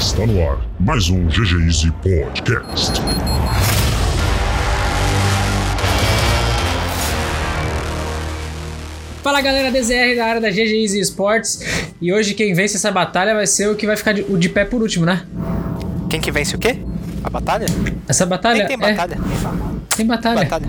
Está no ar mais um GG Easy Podcast. Fala galera DZR da área da GG Easy Sports e hoje quem vence essa batalha vai ser o que vai ficar de, o de pé por último, né? Quem que vence o quê? A batalha? Essa batalha Nem tem é- batalha. tem batalha. Batalha.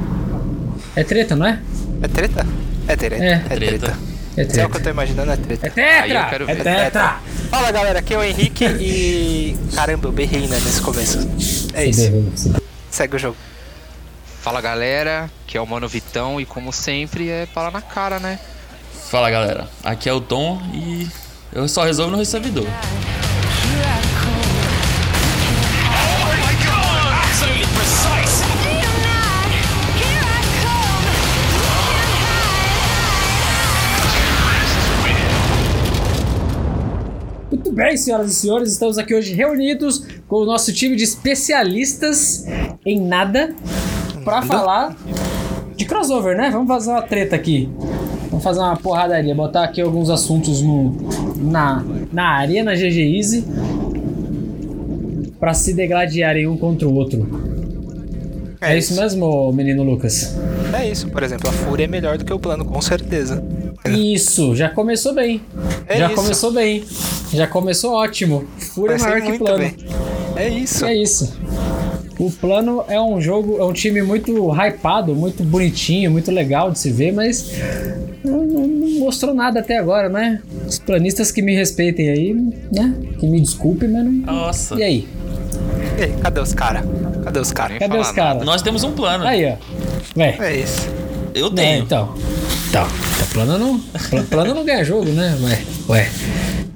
É treta, não é? É treta? É treta. É. É Treta. treta. É Se é o que eu treta. tô imaginando, é treta. É tetra! Aí eu quero é tetra! Fala galera, aqui é o Henrique e. Caramba, eu berrei né, nesse começo. É isso. Segue o jogo. Fala galera, que é o Mano Vitão e como sempre é bala na cara, né? Fala galera, aqui é o Tom e eu só resolvo no servidor. Muito bem, senhoras e senhores, estamos aqui hoje reunidos com o nosso time de especialistas em nada pra falar de crossover, né? Vamos fazer uma treta aqui. Vamos fazer uma porradaria, botar aqui alguns assuntos no, na, na área, na GG Easy, pra se degladiarem um contra o outro. É, isso mesmo, menino Lucas? É isso, por exemplo, a Fúria é melhor do que o plano, com certeza. Isso, já começou bem. É já isso. começou bem. Já começou ótimo. Fúria é Vai maior que plano. bem. É isso. É isso. O plano é um jogo, é um time muito hypado, muito bonitinho, muito legal de se ver, mas não, não- mostrou nada até agora, né? Os planistas que me respeitem aí, né? Que me desculpem, mas não. Nossa, E aí? E aí, cadê os caras? Cadê os caras? Cadê falar os caras? nós temos um plano. Aí, ó. Ué, É isso. Eu é, tenho. então. Então, o plano não, pla- plano não ganha jogo, né? Ué, ué.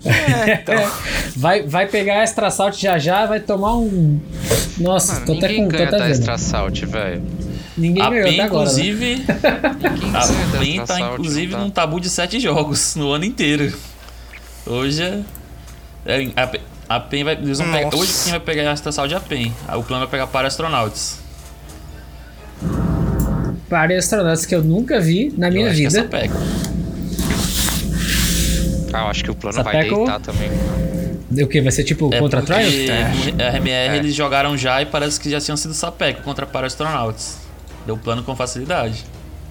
É, então. Vai, vai pegar Extra Salt já já, vai tomar um. Nossa, Mano, tô até ninguém com. Tô ganha até da. Extra Salt, velho. Ninguém A ganhou PEN, até agora. né? inclusive, Ninguém a PEN tá Salt, inclusive num tá? tabu de sete jogos no ano inteiro. Hoje é. é, a, PEN- a PEN vai. Eles vão pegar, hoje quem vai pegar a Extra Saúde é a PEN. Aí O plano vai pegar para astronautas. Para astronautas que eu nunca vi na minha eu acho que vida. essa pega. Ah, eu acho que o plano vai Sapeco- deitar também. O que? Vai ser tipo É contra Trials? a RMR É. eles jogaram já e parece que já tinham sido sapeco contra para astronautas. Deu plano com facilidade.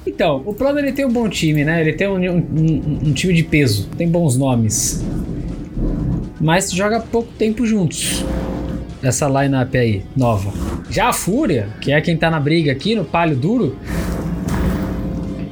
Então, o plano ele tem um bom time, né? Ele tem um, um- um- um time de peso, tem bons nomes. Mas joga pouco tempo juntos. Essa lineup aí, nova. Já a Fúria, que é quem tá na briga aqui, no palio duro.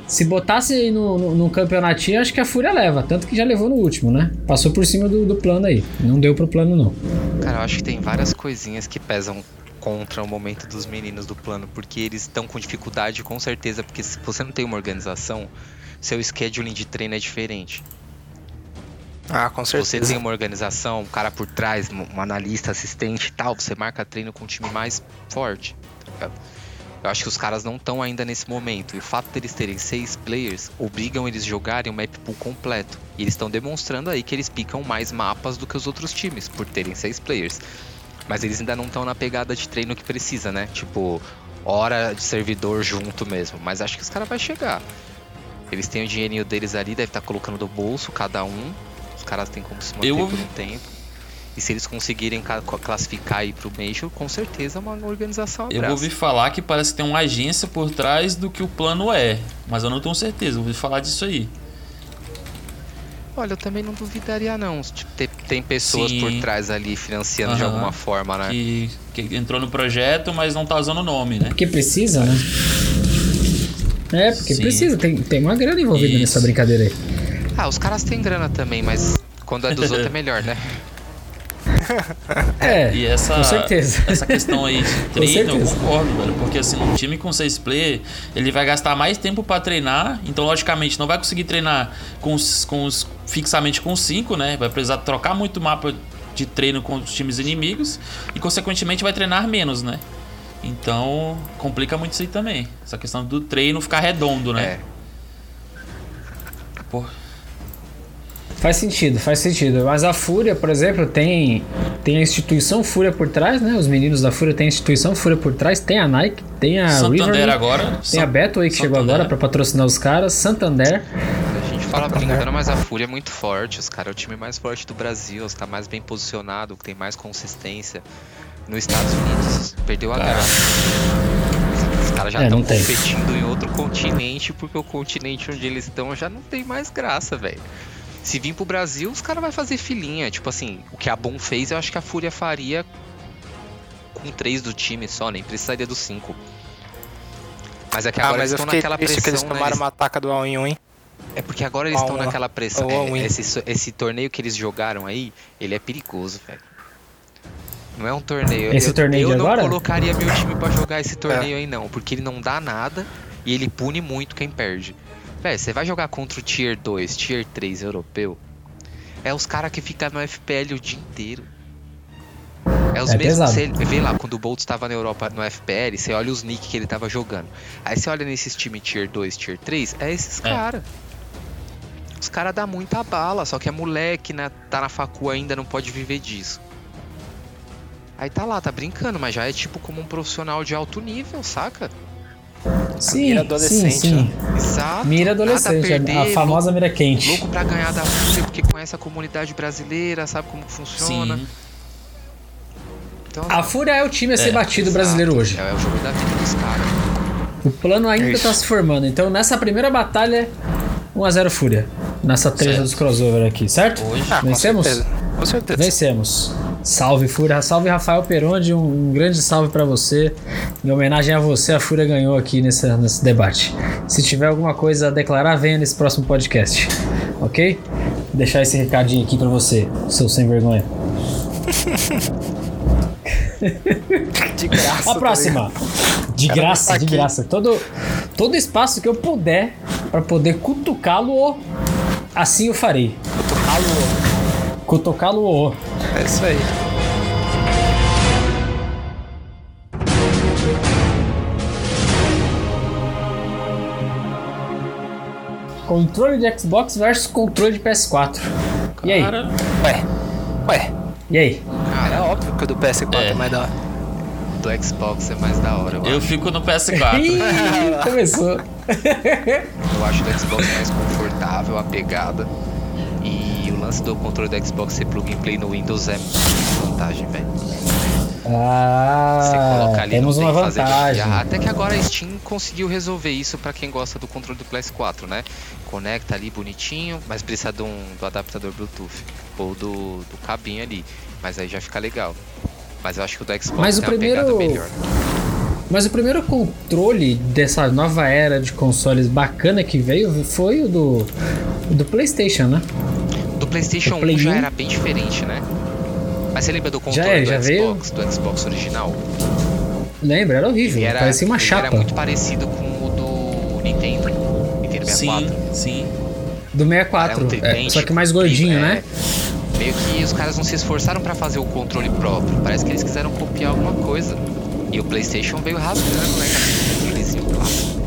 Se botasse no, no, no campeonatinho, acho que a Fúria leva. Tanto que já levou no último, né? Passou por cima do, do plano aí. Não deu pro plano, não. Cara, eu acho que tem várias coisinhas que pesam contra o momento dos meninos do plano, porque eles estão com dificuldade, com certeza, porque se você não tem uma organização, seu scheduling de treino é diferente. Ah, com Se você certeza. tem uma organização, um cara por trás, um analista, assistente e tal, você marca treino com um time mais forte. tá? Eu acho que os caras não estão ainda nesse momento. E o fato deles terem seis players obrigam eles a jogarem o map pool completo. E eles estão demonstrando aí que eles picam mais mapas do que os outros times, por terem seis players. Mas eles ainda não estão na pegada de treino que precisa, né? Tipo, hora de servidor junto mesmo. Mas acho que os caras vão chegar. Eles têm o dinheirinho deles ali, deve estar colocando do bolso cada um. Caras têm como se manter Eu- por um tempo. E se eles conseguirem ca- classificar aí pro Major, com certeza é uma organização Eu abraça. ouvi falar que parece que tem uma agência por trás do que o plano é. Mas eu não tenho certeza, eu ouvi falar disso aí. Olha, eu também não duvidaria não. Tipo, ter- tem pessoas Sim. por trás ali financiando de Aham. alguma forma, né? Que, que entrou no projeto, mas não tá usando o nome, né? Porque precisa, né? É, porque Sim. precisa. Tem, tem uma grana envolvida Isso. nessa brincadeira aí. Ah, os caras têm grana também, mas quando é dos outros é melhor, né? É, E essa, com certeza. essa questão aí de treino, eu concordo, velho. Porque assim, um time com seis player, ele vai gastar mais tempo pra treinar. Então, logicamente, não vai conseguir treinar com os, com os fixamente com cinco, né? Vai precisar trocar muito mapa de treino com os times inimigos. E, consequentemente, vai treinar menos, né? Então, complica muito isso aí também. Essa questão do treino ficar redondo, né? É. Pô, Faz sentido, faz sentido. Mas a Fúria, por exemplo, tem, tem a instituição Fúria por trás, né? Os meninos da Fúria têm a instituição Fúria por trás, tem a Nike, tem a Santander agora. tem San- a Betway que chegou Santander. agora pra patrocinar os caras, Santander. A gente fala brincando, mas a Fúria é muito forte. Os caras é o time mais forte do Brasil, está mais bem posicionado, tem mais consistência. Nos Estados Unidos, perdeu a Cara. graça. Os caras já É, estão não tem. competindo em outro continente, porque o continente onde eles estão já não tem mais graça, velho. Se vir pro Brasil, os caras vão fazer filinha. Tipo assim, o que a Bom fez, eu acho que a Fúria faria com três do time só, nem precisaria dos cinco. Mas é que Ah, agora mas eles estão naquela triste que eles pressão, né? tomaram Eles- uma ataca do all in 1, hein? é porque agora eles estão naquela pressão. é, win. esse, esse torneio que eles jogaram aí, ele é perigoso, velho. Não é um torneio. Esse eu, torneio eu de não agora? colocaria meu time pra jogar esse torneio aí, não. Porque ele não dá nada e ele pune muito quem perde. Velho, você vai jogar contra o Tier 2, Tier 3 europeu. É os caras que ficam no FPL o dia inteiro. É os É mesmos. pesado. Você vê lá, quando o Boltz tava na Europa no FPL, você olha os nick que ele tava jogando. Aí você olha nesses times Tier 2, Tier 3, é esses É. caras. Os caras dão muita bala, só que é moleque, né? Tá na facu ainda, não pode viver disso. Aí tá lá, tá brincando, mas já é tipo como um profissional de alto nível, saca? Sim, mira sim, adolescente, sim. Exato. Mira adolescente, perder, a famosa mira quente. Louco pra ganhar da Fúria, porque conhece a comunidade brasileira, sabe como funciona. Sim. Então, A Fúria é o time a ser É, batido exato. brasileiro hoje. É, é o jogo da vida dos caras. O plano ainda Isso. tá se formando. Então, nessa primeira batalha, 1x0 Fúria. Nessa treta dos crossover aqui, certo? Hoje. Ah, com Vencemos? certeza. Com certeza. Vencemos. Salve Fúria, salve Rafael Peronde, um, um grande salve pra você. Em homenagem a você, a Fúria ganhou aqui nesse, nesse debate. Se tiver alguma coisa a declarar, venha nesse próximo podcast. Ok? Vou deixar esse recadinho aqui pra você, seu sem vergonha. De graça. A próxima. De Cara, graça, tá de graça. Todo, todo espaço que eu puder pra poder cutucá-lo, assim eu farei. Alô. Cutucá-lo. É isso aí. Controle de Xbox versus controle de PS4. E aí? Cara, Ué. Ué. E aí? É óbvio que o do PS4 é, É. mais da hora. Do Xbox é mais da hora, eu, eu acho. fico no PS4. Ih, começou. Eu acho do Xbox mais confortável, a pegada. E o lance do controle do Xbox ser plug and play no Windows é vantagem, velho. Você Ah, coloca ali temos uma fazer vantagem. gambiarra. Até que agora a Steam conseguiu resolver isso pra quem gosta do controle do PS4, né? Conecta ali bonitinho, mas precisa de um, do adaptador Bluetooth ou do, do cabinho ali. Mas aí já fica legal. Mas eu acho que o do Xbox Mas o primeiro- melhor. Mas o primeiro controle dessa nova era de consoles bacana que veio foi o do, o do PlayStation, né? Do PlayStation O Play 1 já 1? era bem diferente, né? Mas você lembra do controle é, do já veio. Xbox, do Xbox original? Lembra? Era horrível. Ele era, parecia uma chapa. era muito parecido com o do Nintendo. Nintendo 64. Sim, sim. Do 64. Era um é, só que mais gordinho, é, né? Meio que os caras não se esforçaram pra fazer o controle próprio. Parece que eles quiseram copiar alguma coisa. E o PlayStation veio rasgando, né? Com aquele controlezinho clássico.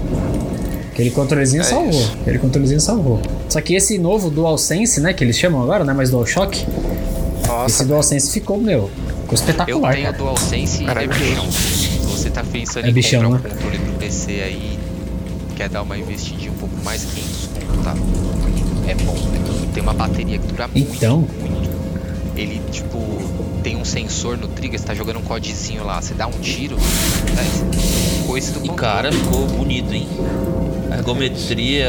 Aquele controlezinho É salvou. isso. Aquele controlezinho salvou. Só que esse novo DualSense, né? Que eles chamam agora, né? Mas DualShock. Esse Nossa. DualSense ficou, meu, ficou Eu espetacular, tenho o cara. DualSense e é bichão. Se você tá pensando É em bichão, comprar um né? controle pro PC aí, quer dar uma investidinha um pouco mais, 500 conto, tá? É bom, né? Tem uma bateria que dura muito, Então. muito. Ele, tipo, tem um sensor no trigger, você tá jogando um codezinho lá, você dá um tiro, né? Coisa do E cara, ficou bonito, hein? Ergometria.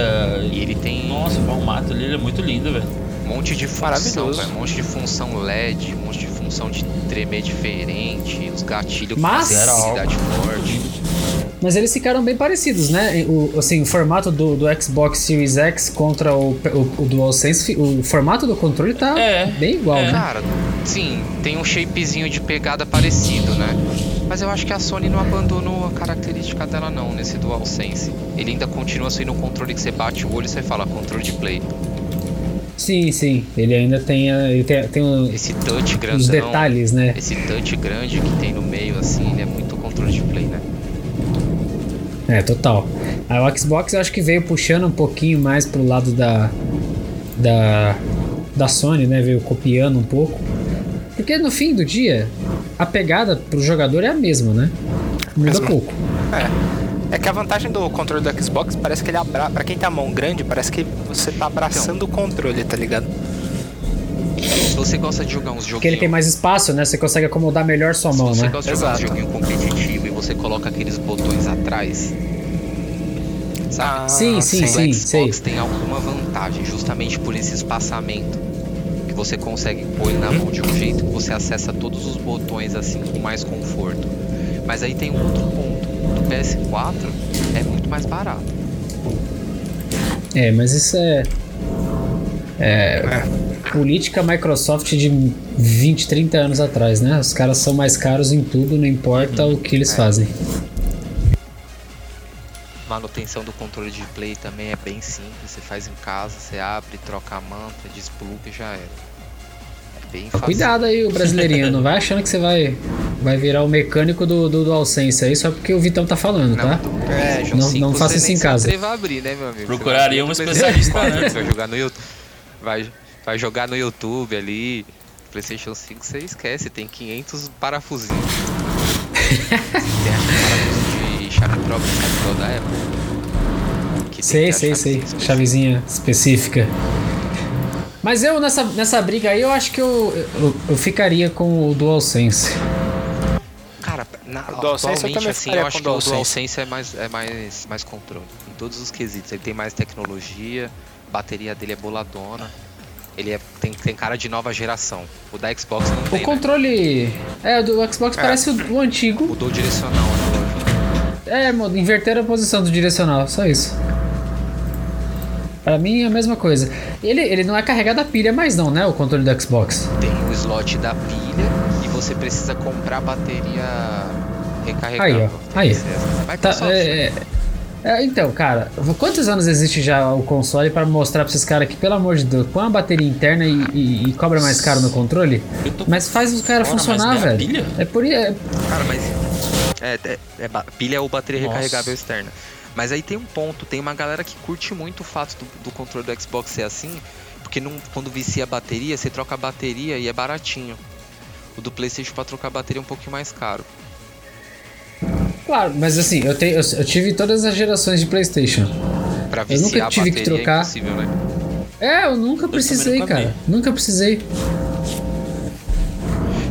E ele tem Nossa, o formato ali ele é muito lindo, velho. um monte de função, velho, um monte de função LED, um monte de função de tremer diferente, os gatilhos Mas- com sensibilidade forte. Mas eles ficaram bem parecidos, né? O, assim, o formato do, do Xbox Series X contra o, o, o DualSense, o formato do controle tá É, bem igual, é. né? Cara, sim, tem um shapezinho de pegada parecido, né? Mas eu acho que a Sony não abandonou a característica dela não nesse DualSense. Ele ainda continua sendo um controle que você bate o olho e você fala controle de play. Sim, sim. Ele ainda tem, a- ele tem, tem o- Esse touch grandão, os detalhes, né? esse touch grande que tem no meio assim, ele é muito controle de play, né? É, total. Aí o Xbox eu acho que veio puxando um pouquinho mais pro lado da. da da Sony, né? Veio copiando um pouco. Porque no fim do dia, a pegada pro jogador é a mesma, né? Muda Mesma. pouco. É. É que a vantagem do controle do Xbox parece que ele abra... Pra quem tem a mão grande, parece que você tá abraçando o controle, tá ligado? Se você gosta de jogar uns Porque ele tem joguinhos. mais espaço, né? Você consegue acomodar melhor sua Se mão, você né? gosta de jogar um Exato. joguinho competitivo e você coloca aqueles botões atrás. Sabe? Ah, Sim, sim, o sim, Xbox sei. tem alguma vantagem justamente por esse espaçamento. Você consegue pôr ele na mão de um jeito que você acessa todos os botões assim com mais conforto. Mas aí tem um outro ponto. Do PS4 é muito mais barato. É, mas isso é. É. Política Microsoft de 20, 30 anos atrás, né? Os caras são mais caros em tudo, não importa o que eles É. fazem. Manutenção do controle de play também é bem simples. Você faz em casa, você abre, troca a manta, despluga e já era. É bem fácil. Cuidado aí, o brasileirinho. não vai achando que você vai, vai virar o mecânico do, do DualSense aí só porque o Vitão tá falando, tá? É, Não- não faça isso em casa. Você vai abrir, né, meu amigo? Procuraria um especialista antes. Vai jogar no YouTube. Vai, vai jogar no YouTube ali. PlayStation 5 você esquece, tem 500 parafusinhos. tem aquele parafuso de chave própria, chave própria da Apple. Que tem Sei, que sei, sei. chavezinha específica. Chavezinha específica. Mas eu, nessa, nessa briga aí, eu acho que eu, eu, eu ficaria com o DualSense. Cara, na, O DualSense eu atualmente também assim, eu acho com que o o DualSense. É mais, é mais, mais controle. Em todos os quesitos. Ele tem mais tecnologia, a bateria dele é boladona. Ele é, tem, tem cara de nova geração. O da Xbox não O tem, né? controle. É, o do Xbox parece o, o antigo. Mudou o direcional, né? É, inverter a posição do direcional, só isso. Pra mim é a mesma coisa. Ele, ele não é carregado a pilha mais não, né? O controle do Xbox. Tem o slot da pilha e você precisa comprar a bateria recarregável. Aí, ó. Aí. Tá, é, é, é, então, cara, quantos anos existe já o console pra mostrar pra esses caras que, pelo amor de Deus, põe uma bateria interna e, e- e cobra mais caro no controle? Mas faz os caras Ora, mas funcionar, ganha velho. pilha? É por isso. É, Cara, mas. É, é, é pilha ou bateria Nossa. recarregável externa. Mas aí tem um ponto, tem uma galera que curte muito o fato do, do controle do Xbox ser assim, porque não, quando vicia a bateria, você troca a bateria e é baratinho. O do Playstation pra trocar a bateria é um pouquinho mais caro. claro, mas assim, eu, tenho, eu, eu tive todas as gerações de PlayStation. Pra Eu viciar nunca tive a que bateria trocar. é né? É, eu nunca precisei, nunca cara. Nunca precisei.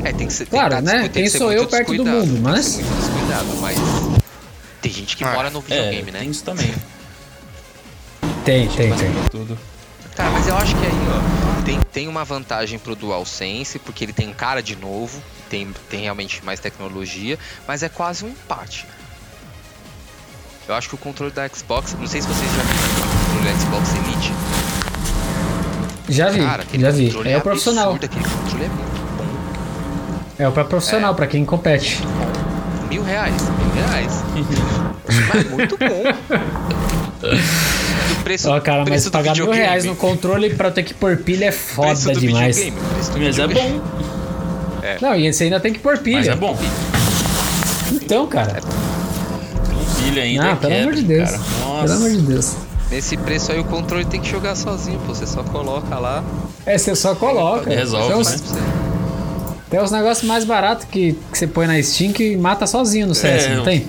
É, tem que ser. Claro, tem que, né? Quem sou muito eu perto do mundo, mas- muito descuidado, mas. Tem gente que Ah, mora no videogame, É, né? tem isso também. Tem, tem, tem. Tudo. Cara, mas eu acho que aí, ó, tem, tem uma vantagem pro DualSense, porque ele tem cara de novo, tem, tem realmente mais tecnologia, mas é quase um empate. Eu acho que o controle da Xbox, não sei se vocês já viram o controle da Xbox Elite. Já vi, Cara, aquele já vi. controle É o profissional. absurdo, aquele controle é muito. É o pra profissional, pra quem compete. Mil reais, mil reais. mas muito bom. O preço, Ó, cara, mas preço do pagar mil reais no controle pra ter que pôr pilha é preço foda do demais. videogame, preço do Mas é bom. Não, e você ainda tem que pôr pilha. Mas é bom. Então, cara. Com pilha ainda. Ah, é pelo amor de Deus. Cara. Pelo Nossa. amor de Deus. Nesse preço aí o controle tem que jogar sozinho, pô. Você só coloca lá. É, você só coloca. Resolve, tem, né? Tem uns negócios mais baratos que, que você põe na Steam que mata sozinho no CS, É, não tem?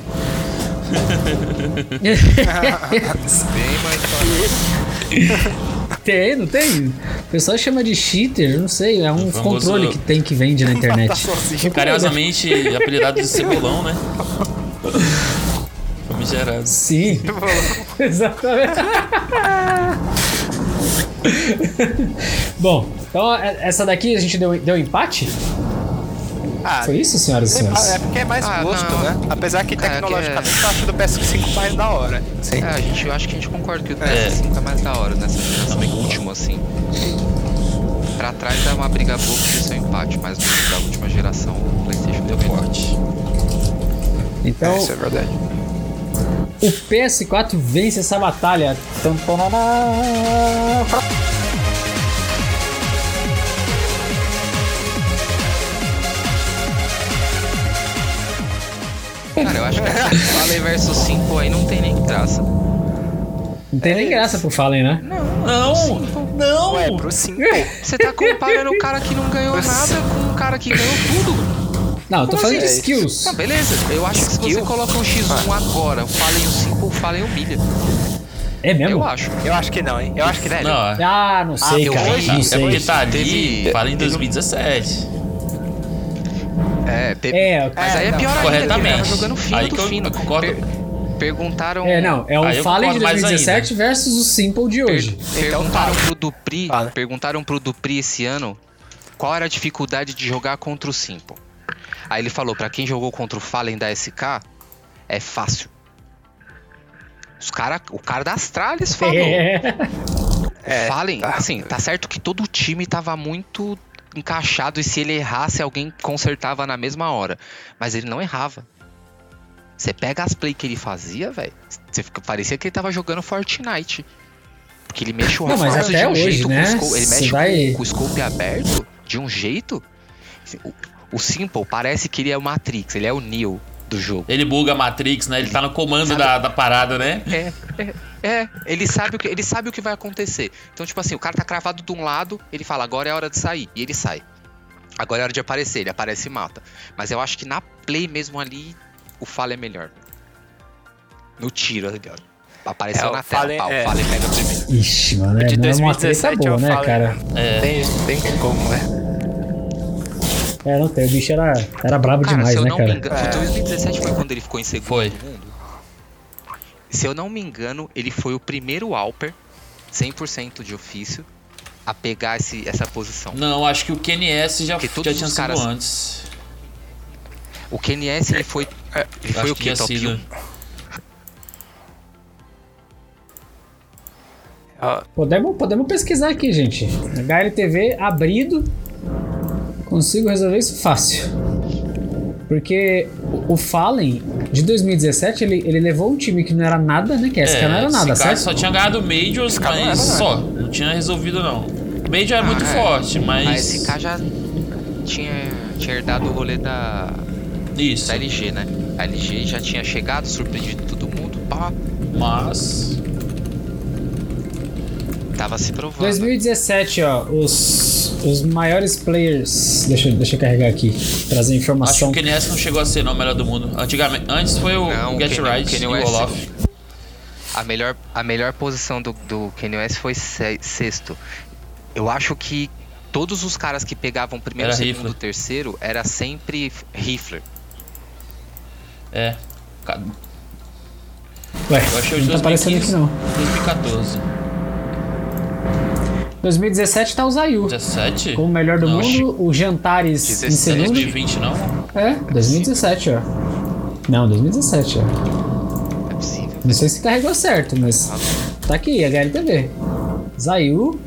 Mais fácil. tem, não tem? O pessoal chama de cheater, não sei. É um controle que tem que vende na internet. Tá sozinho. Carinhosamente apelidado de cebolão, né? Famigerado. Sim. Exatamente. Bom, então é- essa daqui a gente deu, deu empate? Ah, Foi isso, senhoras e é, senhores? é porque é mais Ah, gosto, não. né? Apesar que tecnologicamente é- eu acho do PS5 mais da hora. Sim. É, a gente, eu acho que a gente concorda que o É. PS5 é mais da hora nessa geração, o último assim. Pra trás é uma briga boa porque é um empate, mas no da última geração o Playstation deu. Forte. Então, É, isso é verdade. o PS4 vence essa batalha. Tum, Cara, eu acho que Fallen versus 5 aí não tem nem graça. Não tem nem graça pro Fallen, né? Não! Não! Ué, pro 5. Você tá comparando o cara que não ganhou nada com um cara que ganhou tudo. Não, eu tô Como falando de assim? skills. Não, beleza. Eu acho que se você Skill? coloca um X1 agora, falem o 5, falem o milha. É mesmo? Eu acho. Eu acho que não, hein? Eu acho que Não, é. Ah, não sei, eu cara. hoje- não É sei. porque tá ali, Teve- fala em teve um- 2017. É, te- É, mas aí é não, pior ainda, ele tava corretamente. jogando fino Aí do que eu fino. concordo. Per- perguntaram... É, não, é o eu Fallen de concordo mais 2017 versus o Simple de per- hoje. perguntaram Então, pro Dupri, Fala. perguntaram pro Dupri esse ano qual era a dificuldade de jogar contra o Simple. Aí ele falou, pra quem jogou contra o Fallen da SK, é fácil. Os cara, o cara da Astralis falou. É. É, Fallen, tá. assim, tá certo que todo o time tava muito encaixado e se ele errasse, alguém consertava na mesma hora. Mas ele não errava. Você pega as play que ele fazia, velho, parecia que ele tava jogando Fortnite. Porque ele mexe o Não, mas reforço até de um hoje, jeito né? com o scope, ele mexe vai- com, o scope aberto de um jeito. O, o Simple parece que ele é o Matrix, ele é o Neo do jogo. Ele buga a Matrix, né? Ele tá no comando Sabe- da, da parada, né? É, é, é, ele sabe, o que, ele sabe o que vai acontecer. Então, tipo assim, o cara tá cravado de um lado, ele fala, agora é hora de sair. E ele sai. Agora é hora de aparecer, ele aparece e mata. Mas eu acho que na play mesmo ali, o Fallen é melhor. No tiro, ali, ó. Apareceu É, na tela, Fallen pá, é- o Fallen pega primeiro. Ixi, mano, é, de não é uma treta 2017 boa, né, falo- cara? É. Tem, tem como, né? É, não tem. O bicho era, era brabo Cara, demais, se eu né, não me cara? engano, É. 2017 foi quando ele ficou em segundo Foi. Se eu não me engano, ele foi o primeiro Alper, 100% de ofício, a pegar esse, essa posição. Não, acho que o KNS já, Porque já tinha sido caras- antes. O KNS, ele foi, ele Eu foi o que que? Top sido. 1? Ó, Podemos, podemos pesquisar aqui, gente. HLTV abrido. Consigo resolver isso fácil. Porque o- o Fallen, de 2017, ele, ele levou um time que não era nada, né? Que a SK não era nada, esse cara certo? só tinha ganhado Majors, cara não mas era só. Não tinha resolvido, não. Major é muito é. forte, A mas. SK já tinha, tinha herdado o rolê da, Isso. da LG, né? A LG já tinha chegado, surpreendido todo mundo, pá, Mas. Tava se provando. 2017, ó, os, os maiores players. Deixa, eu- deixa eu carregar aqui, trazer Acho que informação. o KNS não chegou a ser não o melhor do mundo. Antigamente, antes foi o, Não, o Get Kanye- Right Kanye e o. Olof. A melhor, a melhor posição do, do Kanye West foi se- sexto. Eu acho que todos os caras que pegavam primeiro, Era segundo, rifle. terceiro, era sempre rifler. É. Ué, Eu achei o de não tá aparecendo aqui 2015. não. 2014. 2017 tá o Zayu. 17? Como o melhor do Não, mundo, o Jantares em 16, segundo. 2020 não? É, 2017, ó. Não, 2017, ó. Não é possível. Não sei se carregou certo, mas tá aqui, HLTV. Zayu.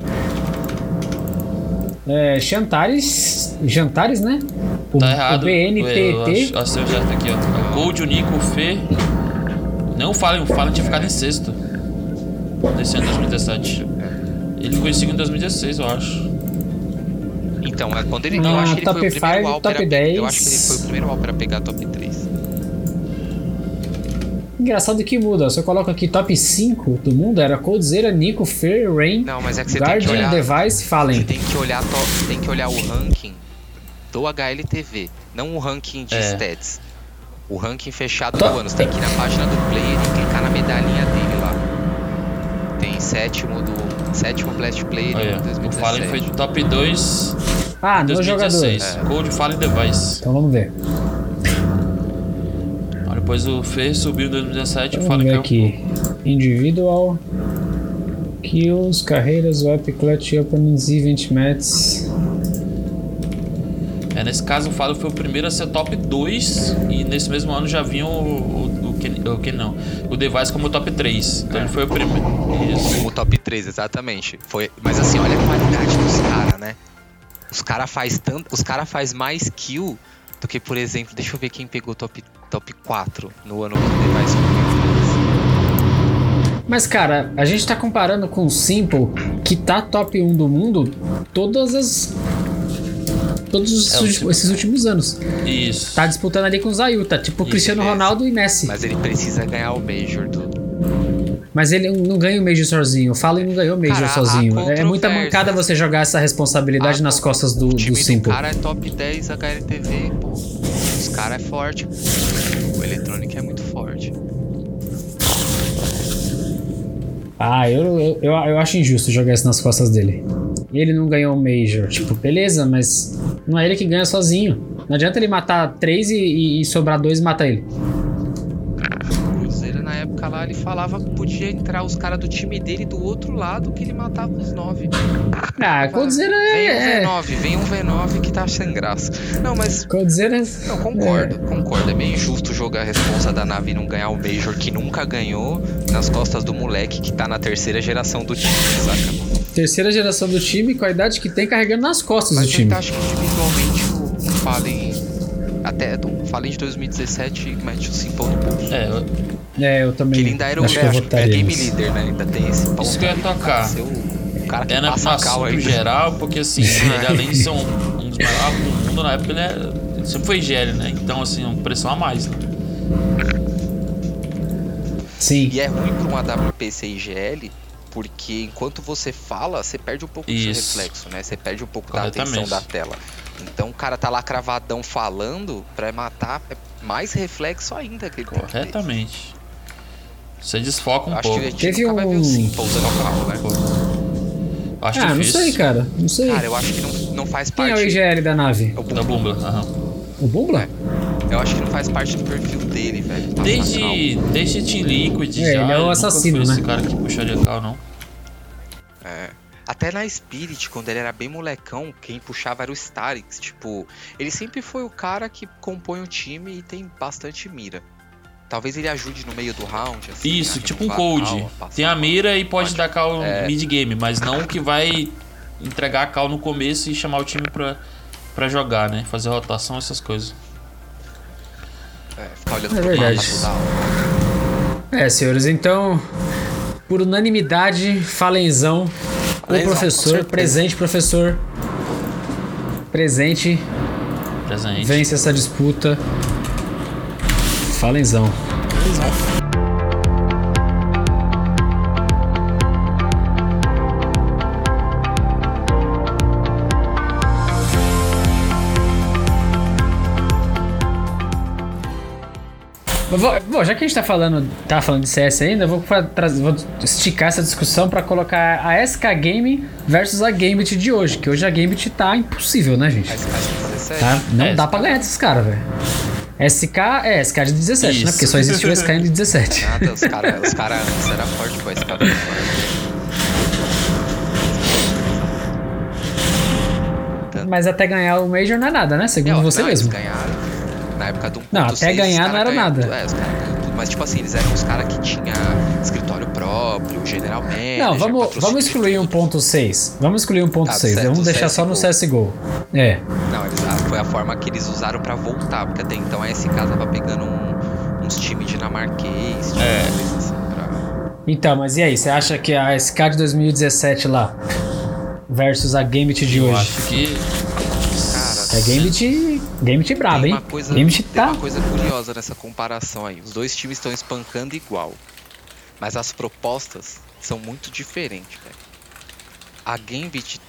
É, Chantares. Jantares, né? O, Tá errado. o BNPT. acho- acho que certo aqui, ó. Gold, o Nico, o Fê. Não falem, o Fallen tinha ficado em sexto. Nesse ano 2017. Ele ficou em segundo em 2016, eu acho. Então, é quando ele. eu Ah, acho que ele top foi o primeiro five, Alper top a, 10. Eu acho que ele foi o primeiro Alper a pegar top 3. Engraçado que muda. Se eu coloco aqui top 5 do mundo, era Coldzera, Nico, Fer, Rain, Não, mas é que você tem que Guardian, olhar. Device, Você Fallen. tem que olhar to- tem que olhar o ranking do HLTV, não o ranking de É. stats. O ranking fechado do ano. Você tem que ir na página do player e clicar na medalhinha dele lá. Tem sétimo do sétimo Blast Player Olha, em o 2017. Fallen foi top 2 Ah, em no jogador. 2016. Gold, Fallen, Device. Então vamos ver. Depois o Fê subiu em 2017 e o Fallen caiu. aqui. Individual. Kills, carreiras, web, clutch, openings, event matches. É, nesse caso o Fallen foi o primeiro a ser top 2 e nesse mesmo ano já vinha o, o, o, Ken não, o Device como top 3. Então ele foi o primeiro. Isso. O top 3, exatamente. Foi, mas assim, olha a qualidade dos caras, né? Os caras faz tanto, os cara faz mais kill do que, por exemplo, deixa eu ver quem pegou top top 4 no ano que o Device foi. Mas, cara, a gente tá comparando com o Simple, que tá top 1 do mundo todas as. Todos os É, o esses últimos anos. Isso. Tá disputando ali com o Zayu, tá tipo Isso Cristiano mesmo. Ronaldo e Messi. Mas ele precisa ganhar o Major do. Mas ele não ganha o Major sozinho. O Fallen não ganhou o Major Cara, sozinho. É muita mancada você jogar essa responsabilidade Ah, nas costas do, o do time do Simple. cara é top 10 HLTV, pô. Os caras é forte. O Electronic é muito forte. Ah, eu, eu, eu, eu acho injusto jogar isso nas costas dele. Ele não ganhou o Major. Tipo, beleza, mas não é ele que ganha sozinho. Não adianta ele matar três e, e- sobrar dois e matar ele. Cruzeiro, na época lá, ele falava que podia entrar os caras do time dele do outro lado que ele matava os nove. Ah, Coldzera Vem um é. é. V9, vem um V9 que tá sem graça. Não, mas Coldzera Não, concordo, concordo. É bem injusto jogar a responsa da nave e não ganhar o Major que nunca ganhou nas costas do moleque que tá na terceira geração do time, saca? Terceira geração do time, com a idade que tem, carregando nas costas Mas do time. ainda acho que individualmente o, Fallen. Até o Fallen de 2017 mete o Simple no bolso. É, eu- É, eu também. Que ele ainda era o acho que é, votaria game leader, né? Ainda tem esse ponto. Isso que eu ia tocar. o, o cara que é na, no passa cal aí. geral, porque assim, ele além de ser um, um dos melhores do mundo, na época ele, é, ele sempre foi GL, né? Então, assim, uma pressão a mais, né? Sim. E é ruim pra um AWP ser IGL, porque enquanto você fala, você perde um pouco do seu Isso. reflexo, né? Você perde um pouco da atenção da tela. Então o cara tá lá cravadão falando pra matar, é mais reflexo ainda que ele. Corretamente. Você desfoca um acho pouco. que a gente Teve nunca vai ver o um- Simple usando carro, né? Acho Ah, não difícil. sei, cara. Não sei. Cara, eu acho que não, não faz Quem é parte. o IGL da nave? É o Da Bumble. Bumbla, aham. O Bumbla? É. Eu acho que não faz parte do perfil dele, velho. passar Desde, desde Team Liquid É, já. ele é o nunca assassino, né? esse cara que puxaria cal, não. É. Até na Spirit, quando ele era bem molecão, quem puxava era o Starix. Tipo, ele sempre foi o cara que compõe o time e tem bastante mira. Talvez ele ajude no meio do round. Assim, Isso, a tipo um removar cold. Tem a mira e pode Pode. dar cal É. mid game, mas não que vai entregar a cal no começo e chamar o time pra, pra jogar, né? Fazer rotação, essas coisas. É, ficar olhando É pro verdade. É, senhores, então, por unanimidade, Falenzão, o Falenzão, professor, presente, professor. Presente, Presente. vence essa disputa. Falenzão. Mas Bom, já que a gente tá falando, tá falando de CS ainda, eu vou, pra, vou esticar essa discussão pra colocar a SK Game versus a Gambit de hoje, que hoje a Gambit tá impossível, né, gente? Mas faz 17. Tá? Não É, dá SK. pra ganhar desses caras, velho. SK é SK de 17, né? Isso. Porque só existiu SK de 17. Nada, os caras os cara antes era forte cara. Mas até ganhar o Major não é nada, né? Segundo Não, você não, mesmo. Eles ganharam. Do 1.6, Não, até ganhar não era nada. É, os caras. Mas, tipo assim, eles eram os caras que tinha escritório próprio, general manager, Não, vamos, vamos excluir tudo. 1.6. Vamos excluir 1.6. Ah, certo, vamos deixar só no CSGO. É. Não, eles, ah, foi a forma que eles usaram pra voltar, porque até então a SK tava pegando um- uns times dinamarquês, tipo, É. assim, pra... Então, mas e aí? Você acha que a SK de 2017 lá versus a Gambit de Eu hoje? acho que. Cara, É Gambit, Gambit braba, tem hein? coisa, Gambit tem tá. uma coisa curiosa nessa comparação aí. Os dois times estão espancando igual, mas as propostas são muito diferentes, velho. A Gambit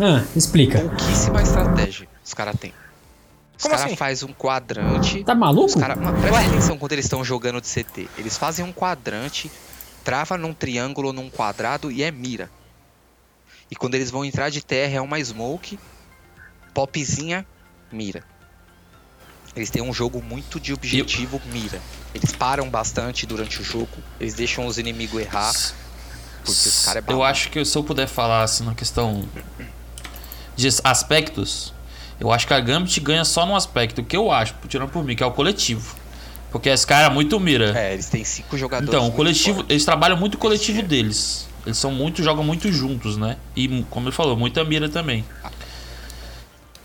Ah, explica. pouquíssima estratégia os caras têm. Os Como caras assim? fazem um quadrante. Tá maluco? Os cara, presta atenção quando eles estão jogando de CT. Eles fazem um quadrante, trava num triângulo ou num quadrado e é mira. E quando eles vão entrar de TR é uma smoke, popzinha, mira. Eles têm um jogo muito de objetivo mira. Eles param bastante durante o jogo, eles deixam os inimigos errar. Porque os cara é Eu acho que se eu puder falar assim na questão de aspectos, eu acho que a Gambit ganha só num aspecto que eu acho, tirando por mim, que é o coletivo. Porque esse cara é muito mira. É, eles têm cinco jogadores. então, o coletivo, eles trabalham muito o coletivo é. deles. Eles são muito, jogam muito juntos, né? E como ele falou, muita mira também.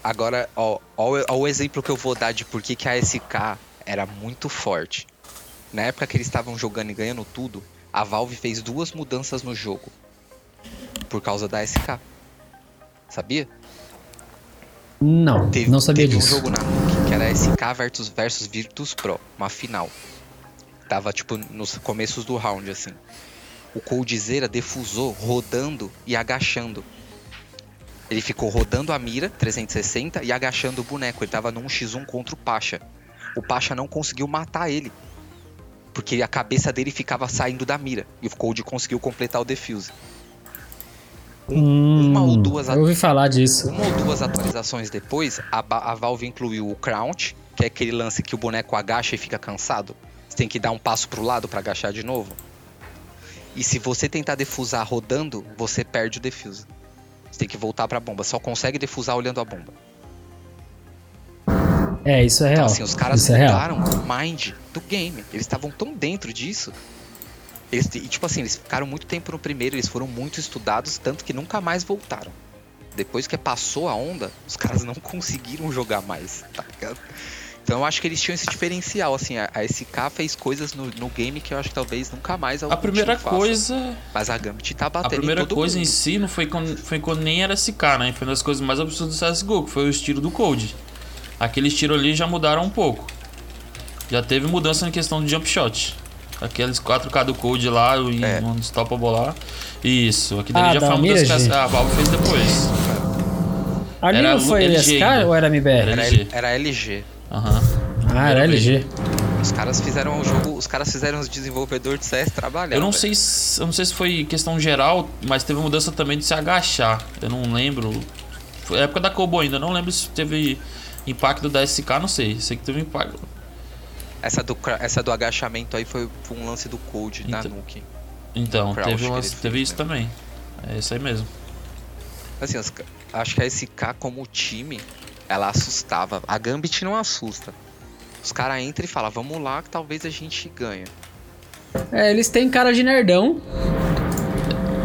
Agora, ó, ó, ó o exemplo que eu vou dar de por que que a SK era muito forte. Na época que eles estavam jogando e ganhando tudo, a Valve fez duas mudanças no jogo. Por causa da SK. Sabia? Não, não sabia teve disso. um jogo na Nuke que era SK versus, versus Virtus Pro, uma final. Tava tipo nos começos do round, assim. o Coldzera defusou rodando e agachando. Ele ficou rodando a mira 360 e agachando o boneco. Ele tava num x1 contra o Pacha. O Pacha não conseguiu matar ele. Porque a cabeça dele ficava saindo da mira. E o Cold conseguiu completar o defuse. Hum, uma ou duas Eu ouvi falar disso. Uma ou duas atualizações depois, a, a Valve incluiu o Crouch, que é aquele lance que o boneco agacha e fica cansado. Você tem que dar um passo pro lado pra agachar de novo. E se você tentar defusar rodando, você perde o defuse. Você tem que voltar pra bomba. Só consegue defusar olhando a bomba. É, isso é real. Então, assim, os caras isso é mudaram o mind do game. Eles estavam tão dentro disso. Eles, e, tipo assim, eles ficaram muito tempo no primeiro, eles foram muito estudados, tanto que nunca mais voltaram. Depois que passou a onda, os caras não conseguiram jogar mais, tá ligado? Então eu acho que eles tinham esse diferencial, assim, a, a SK fez coisas no, no game que eu acho que talvez nunca mais algum A primeira time faça. coisa. Mas a Gambit tá A batendo primeira em todo coisa mundo. em si não foi quando, foi quando nem era SK, né? Foi uma das coisas mais absurdas do CSGO, que foi o estilo do Code. Aqueles tiros ali já mudaram um pouco. Já teve mudança na questão de jump shot. Aqueles 4K do Code lá, e É. um Unstoppable lá. Isso, aqui dali Ah, já foi uma mudança que a a Valve fez depois. Ali Era não foi LG SK ainda. ou era MBR? Era, LG. era LG. Aham. Ah, era LG. Os caras fizeram o jogo, os caras fizeram os desenvolvedores de CS trabalhar. Eu não velho. sei se, eu não sei se foi questão geral, mas teve mudança também de se agachar. Eu não lembro. Foi a época da Kobo ainda, não lembro se teve impacto da SK, não sei. Sei que teve impacto. Essa do, essa do agachamento aí foi, foi um lance do Code na Então. Nuke. Então, Crouch teve, que umas- ele teve isso também. É isso aí mesmo. Assim, acho que a SK como time, ela assustava. A Gambit não assusta. Os caras entram e falam, vamos lá que talvez a gente ganha. É, eles têm cara de nerdão.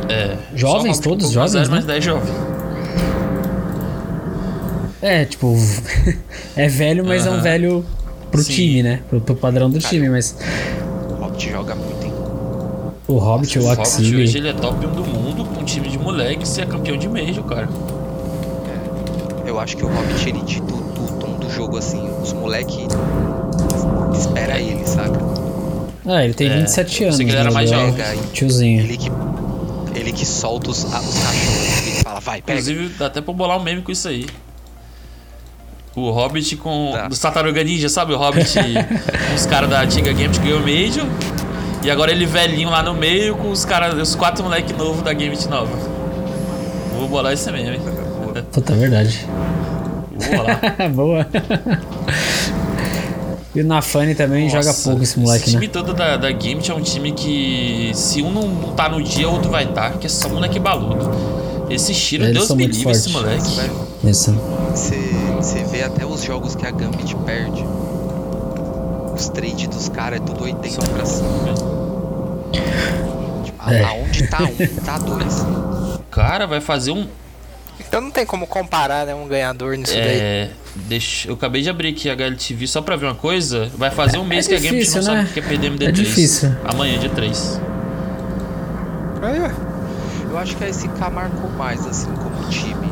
É. Jovens, todos jovens, né? mais 10 jovens. É, tipo, é velho, mas é um velho pro Sim. time, né? Pro, pro padrão do time, mas O Hobbit joga muito, hein? o Hobbit, o O Hobbit hoje ele é top 1 do mundo com um time de moleque e é campeão de Major, cara. Eu acho que o Hobbit, ele dita o, o tom do jogo, assim. Os moleque espera ele, saca? Ah, ele tem É, 27 eu anos. ele era né? mais é jovem. Pega Tiozinho. Ele que, ele que solta os, os cachorros. Ele fala, vai, pega. Inclusive, dá até pra bolar um meme com isso aí. O Hobbit com. Tá. Dos Tartaruga Ninja, sabe? O Hobbit com os caras da antiga Gambit que ganhou o Major. E agora ele velhinho lá no meio com os caras, os quatro moleque novos da Gambit nova. Vou bolar esse meme. Puta, é verdade. Vou bolar. Boa. E o Nafani também joga Nossa, pouco esse moleque, time né? todo da, da Gambit é um time que se um não, tá no dia, o outro vai estar, tá, que é só moleque baludo. Esse tiro, Eles Deus me livre esse moleque. Velho, Isso. Você vê até os jogos que a Gambit perde. Os trades dos caras é tudo 80 pra cima. Tipo, É. Aonde tá um, tá dois. Cara, vai fazer um, Então não tem como comparar, né, um ganhador nisso daí. É, deixa, eu acabei de abrir aqui a HLTV só pra ver uma coisa. Vai fazer um mês É que a Gambit difícil, não né? sabe o que é perder MD3. É difícil. Amanhã, dia 3. Aí, ó. Eu acho que a SK marcou mais, assim, como time.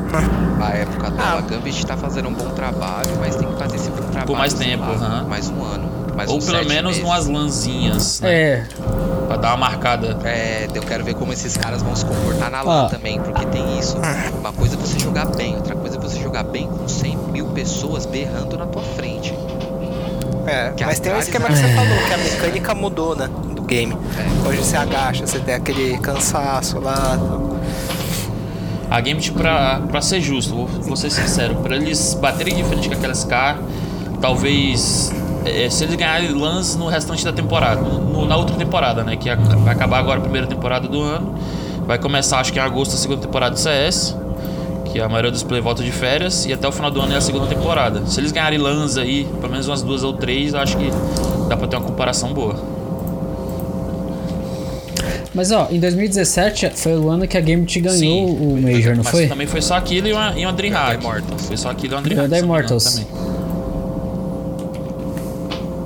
A época dela. Ah. A Gambit tá fazendo um bom trabalho, mas tem que fazer esse bom trabalho. mais sei tempo, lá, aham. Mais um ano. Mais Ou pelo menos meses. umas lãzinhas, né? É, Pra dar uma marcada. É, eu quero ver como esses caras vão se comportar na Ah. LAN também, porque tem isso. Uma coisa é você jogar bem, outra coisa é você jogar bem com 100 mil pessoas berrando na tua frente. É, Que mas tem um atrás- esquema que você falou, que a mecânica mudou, né? Do game. É. Hoje você agacha, você tem aquele cansaço lá. A Gambit, pra, pra ser justo, vou, vou ser sincero, pra eles baterem de frente com aquelas K, talvez. É, se eles ganharem lãs no restante da temporada, no- na outra temporada, né? Que a- vai acabar agora a primeira temporada do ano. Vai começar, acho que em agosto, a segunda temporada do CS. Que a maioria dos play volta de férias. E até o final do ano é a segunda temporada. Se eles ganharem lãs aí, pelo menos umas duas ou três, acho que dá pra ter uma comparação boa. mas ó, em 2017 foi o ano que a Gambit ganhou Sim, o Major, não Mas foi? também foi só aquilo e uma, e uma Dreamhack. Foi só aquilo e uma Dreamhack. da não me engano, Immortals. também.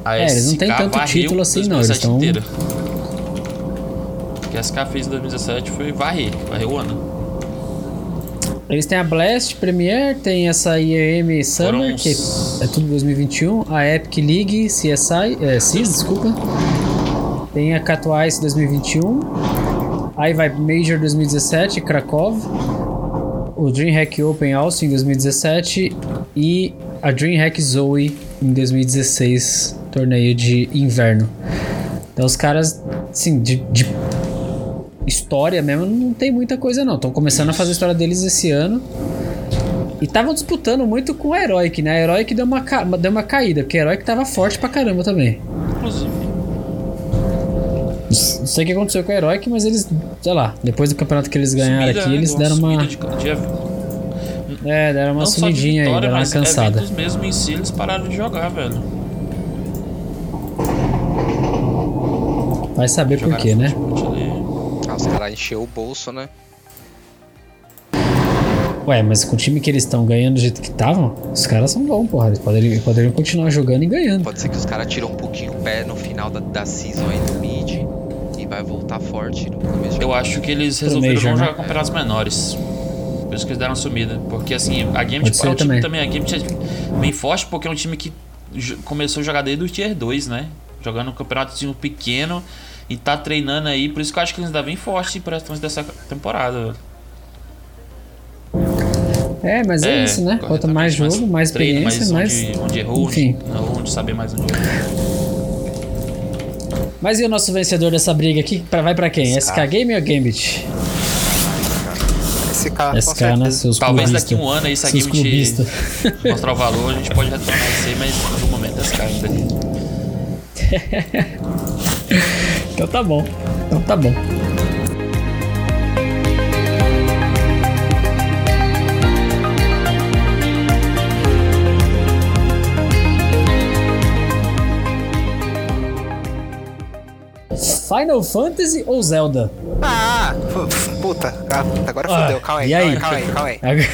A É, eles não têm SK tanto título assim, não, 2017 eles tão- inteira. O que a SK fez em 2017 foi varrer, varreu o ano. Eles têm a Blast Premier, tem essa IEM Summer, Foram que uns- é tudo 2021, a Epic League, CSI, é, CIS, desculpa. Tem a Cat Ice 2021, Aí vai Major 2017, Krakow. O DreamHack Open em 2017. E a DreamHack Zoe em 2016, torneio de inverno. Então os caras, assim, de, de história mesmo, não tem muita coisa não. Estão começando a fazer a história deles esse ano. E estavam disputando muito com a Heroic, né? A Heroic deu uma, ca- deu uma caída, porque a Heroic tava forte pra caramba também. Inclusive. Não sei o que aconteceu com a Heroic, mas eles, sei lá, depois do campeonato que eles ganharam Sumida, aqui, né? eles Uma deram uma. de- É, deram uma não sumidinha aí, vitória, deram uma cansada. mesmo em si, eles pararam de jogar, velho. Vai saber por quê, né? Ah, os caras encheu o bolso, né? Ué, mas com o time que eles estão ganhando do jeito que estavam, os caras são bons, porra. Eles poderiam, poderiam continuar jogando e ganhando. Pode ser que os caras tiram um pouquinho o pé no final da, da season aí no mid e vai voltar forte no começo Eu acho que eles resolveram Major, não né? jogar campeonatos menores. Por isso que eles deram uma sumida. Porque assim, a Game tipo, é um também. também. A Game é bem forte porque é um time que começou a jogar desde o Tier 2, né? Jogando um campeonatozinho pequeno e tá treinando aí. Por isso que eu acho que eles ainda bem forte para as dessa temporada. É, mas é, isso, né? Quanto mais jogo, mais treino, experiência, mais. Onde, onde errou, Enfim. onde, não, onde saber mais onde errou. Mas e o nosso vencedor dessa briga aqui? Pra, vai pra quem? SK Game ou Gambit? SK, né? Seus Talvez clubistas. daqui um ano aí, se a Seus Game clubistas. mostrar o valor, a gente pode retornar isso aí, mas no momento é SK ainda. Então tá bom. Então tá bom. Final Fantasy ou Zelda? Ah, puta, ah, agora fodeu. Calma aí, calma aí, calma aí. Calma aí.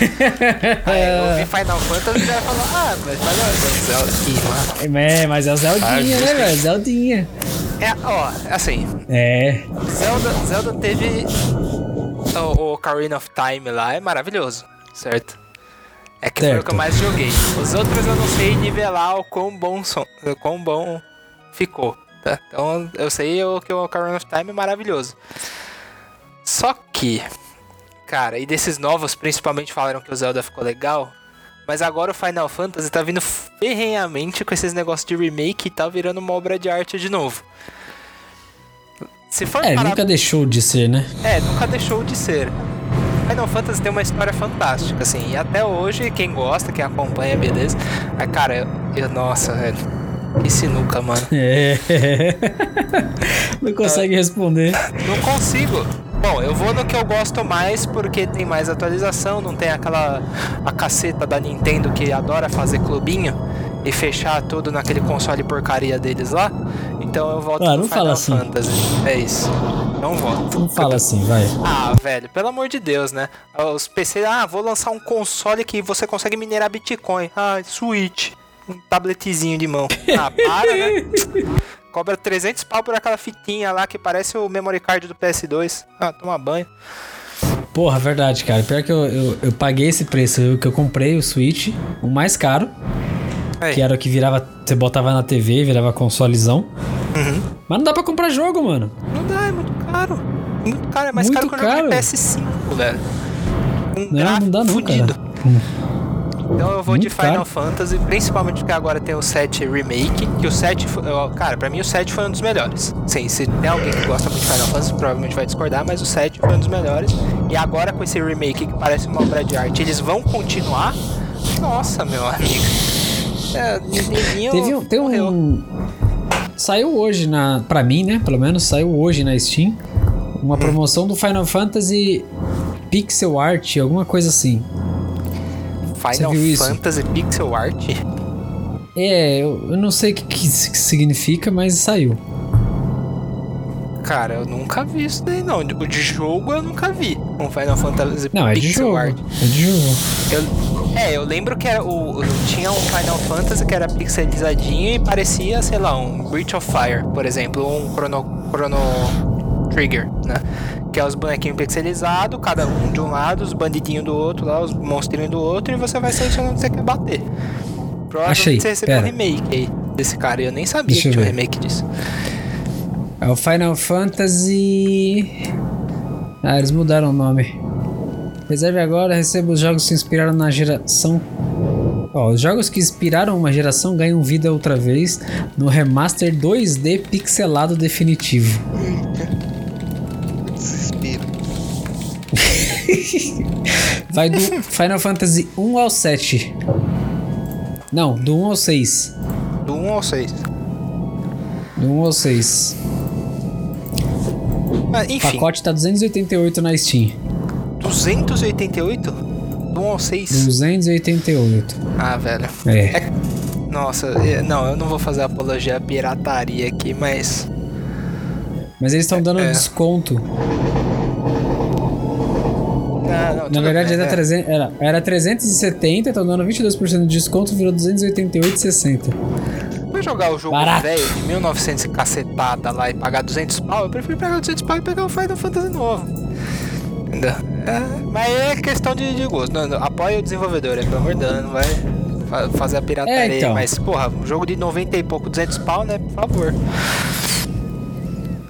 Aí, eu vi Final Fantasy e já falou, ah, mas Final Fantasy Zelda aqui, mano. É, mas é o Zeldinha, Ah, né, velho? Zeldinha. É, ó, assim, É. Zelda, Zelda teve o, o Ocarina of Time lá, é maravilhoso, certo? É que foi o Certo. que eu mais joguei. Os outros eu não sei nivelar o quão bom, som, o quão bom ficou, tá? Então eu sei o, que o Ocarina of Time é maravilhoso. Só que, cara, e desses novos principalmente falaram que o Zelda ficou legal. Mas agora o Final Fantasy tá vindo ferrenhamente com esses negócios de remake e tá virando uma obra de arte de novo. Se for É, parar nunca deixou de ser, né? é, nunca deixou de ser. Final Fantasy tem uma história fantástica, assim, e até hoje, quem gosta, quem acompanha, beleza. Mas, cara, eu, eu- nossa, velho, que sinuca, mano. É. Não consegue responder. Não consigo. Bom, eu vou no que eu gosto mais porque tem mais atualização, não tem aquela a caceta da Nintendo que adora fazer clubinho e fechar tudo naquele console porcaria deles lá. Então eu volto Ah, não Final fala assim. Fantasy. É isso. Não voto. Não fala assim, vai. Ah, velho, pelo amor de Deus, né? Os PC, ah, vou lançar um console que você consegue minerar Bitcoin. Ah, Switch. Um tabletezinho de mão. Ah, para, né? Cobra 300 pau por aquela fitinha lá que parece o memory card do PS2. Ah, toma banho. Porra, verdade, cara. Pior que eu, eu, eu paguei esse preço, eu, que eu comprei o Switch, o mais caro, Aí. que era o que virava. Você botava na TV, virava consolezão. Mas não dá pra comprar jogo, mano. Não dá, é muito caro. Muito caro, é mais Muito caro que o jogo caro. de PS5, velho. Um Não, não dá não, fudido. cara. Então eu vou Muito de Final caro. Fantasy, principalmente porque agora tem o 7 Remake, que o 7, foi- eu- cara, pra mim o 7 foi um dos melhores. Sim, se tem alguém que gosta muito de Final Fantasy, provavelmente vai discordar, mas o 7 foi um dos melhores. E agora com esse remake que parece uma obra de arte, eles vão continuar? Nossa, meu amigo. É, Nintendinho Teve um, tem um. Saiu hoje na. Pra mim, né? Pelo menos saiu hoje na Steam. Uma promoção do Final Fantasy Pixel Art, alguma coisa assim. Final viu isso? Fantasy Pixel Art? É, eu, eu não sei o que, que isso significa, mas saiu. Cara, eu nunca vi isso daí não. O de jogo eu nunca vi. Um Final Fantasy Não, é de Pixel jogo. Art. É de jogo. Eu- é, eu lembro que era o, o- tinha um Final Fantasy que era pixelizadinho e parecia, sei lá, um Breath of Fire, por exemplo, ou um Chrono, Chrono Trigger, né? Que é os bonequinhos pixelizados, cada um de um lado, os bandidinhos do outro lá, os monstrinhos do outro, e você vai selecionando o que você quer bater. Provavelmente Achei, você recebeu um remake aí desse cara, e eu nem sabia Deixa que tinha um remake disso. É o Final Fantasy. Ah, eles mudaram o nome. Reserve agora, receba os jogos que se inspiraram na geração. Ó, os jogos que inspiraram uma geração ganham vida outra vez no remaster 2D pixelado definitivo. Vai do Final Fantasy 1 ao 7. Não, do 1 ao 6. Do 1 ao 6. Do 1 ao 6. Mas, O enfim, pacote tá 288 na Steam. 288? Do 1 ao 6? 288. Ah, velho. É. Nossa, é- não, eu não vou fazer apologia à pirataria aqui, mas. Mas eles estão dando É. desconto. Não, Na verdade bem, era, né? 300, era, era 370, estão dando 22% de desconto, virou 288,60. Pra jogar o jogo Barato. velho de 1900 e cacetada lá e pagar 200 pau, eu prefiro pegar 200 pau e pegar o Final Fantasy novo. Entendeu? É, mas é questão de, de gosto. Não, não, apoia o desenvolvedor, é pelo amor de Deus, não vai fa- fazer a pirataria. É, então. Mas, porra, um jogo de 90 e pouco, 200 pau, né? Por favor.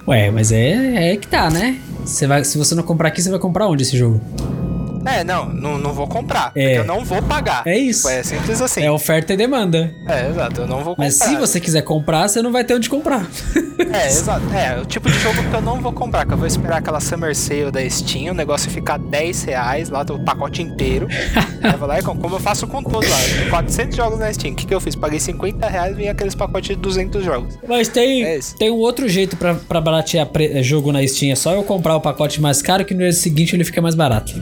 Ué, mas é, é que tá, né? Você vai, se você não comprar aqui, você vai comprar onde esse jogo? É, não, não, não vou comprar. É. Eu não vou pagar. É isso. É simples assim. É oferta e demanda. É, exato, eu não vou comprar. Mas se você quiser comprar, você não vai ter onde comprar. É, exato. É, o tipo de jogo que eu não vou comprar, que eu vou esperar aquela Summer Sale da Steam, o negócio ficar 10 reais lá, o pacote inteiro. Aí eu vou lá e como eu faço com todos lá. Tem 400 jogos na Steam. O que, que eu fiz? Paguei 50 reais e vinha aqueles pacotes de 200 jogos. Mas tem, É tem um outro jeito pra, pra baratear jogo na Steam. É só eu comprar o pacote mais caro que no dia seguinte ele fica mais barato.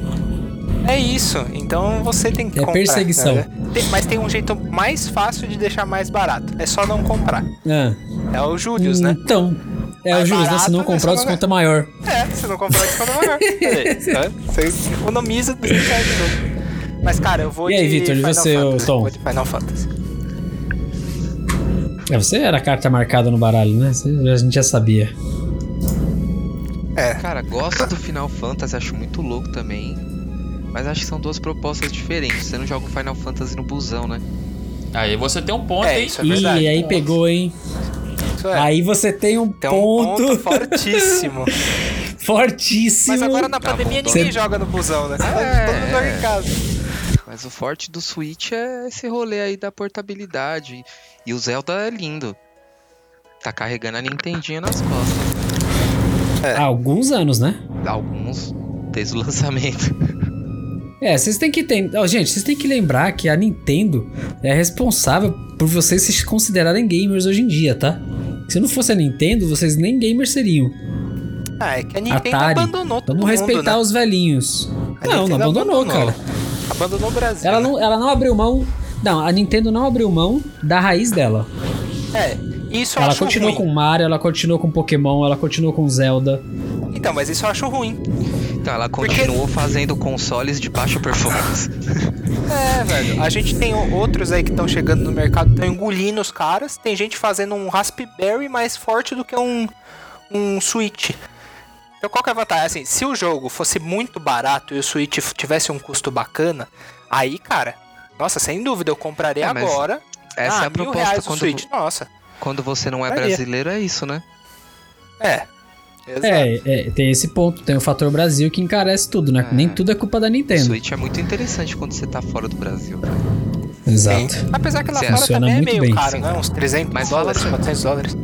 É isso, então você tem que É comprar. perseguição. cara. Tem- mas tem um jeito mais fácil de deixar mais barato. É só não comprar. Ah, É o Július, né? Então, é o Mais juros, né? Se não comprar, o desconto é maior. É, se não comprar, desconto maior. Aí, tá? Você economiza 200 reais de jogo. Mas, cara, eu vou E aí, Vitor, e você, Fantasy. Tom? Vou de Final Fantasy. É, você era a carta marcada no baralho, né? Você- a gente já sabia. É, Cara, gosto do Final Fantasy, acho muito louco também. Mas acho que são duas propostas diferentes. Você não joga o Final Fantasy no busão, né? Aí você tem um ponto, É, hein? isso é verdade. Ih, aí pegou, hein? isso é. Aí você tem um Tem um ponto, ponto fortíssimo. fortíssimo. Mas agora na Tá pandemia bom, ninguém Cê- joga no busão, né? É, Todo mundo joga é. em casa. Mas o forte do Switch é esse rolê aí da portabilidade. E o Zelda é lindo. Tá carregando a Nintendinha nas costas. Há alguns anos, né? Alguns desde o lançamento. É, vocês têm que entender. Ó, gente, vocês têm que lembrar que a Nintendo é responsável por vocês se considerarem gamers hoje em dia, tá? Se não fosse a Nintendo, vocês nem gamers seriam. Ah, é que a Nintendo Atari. abandonou todo Vamos mundo, respeitar né? os velhinhos. A não, não Nintendo abandonou, cara. Abandonou o Brasil. Ela né? não, ela não abriu mão. Não, a Nintendo não abriu mão da raiz dela. É, isso eu ela acho continuou ruim. com Mario, ela continuou com Pokémon, ela continuou com Zelda. Então, mas isso eu acho ruim. Então ela Porque- continuou fazendo consoles de baixa performance. É, velho. A gente tem outros aí que estão chegando no mercado, estão engolindo os caras. Tem gente fazendo um Raspberry mais forte do que um, um Switch. Então qual que é a vantagem? Assim, se o jogo fosse muito barato e o Switch tivesse um custo bacana, aí, cara, nossa, sem dúvida, eu compraria É, agora. Essa ah, é a mil proposta quando, Switch. Nossa, quando você não é brasileiro, é isso, né? é. É, é, tem esse ponto, tem o fator Brasil que encarece tudo, né? É. Nem tudo é culpa da O Nintendo. Switch é muito interessante quando você tá fora do Brasil. Exato. Sim. Apesar que lá Sim, fora também é meio bem. caro, né? Uns 300 Mas dólares, assim, 400 dólares.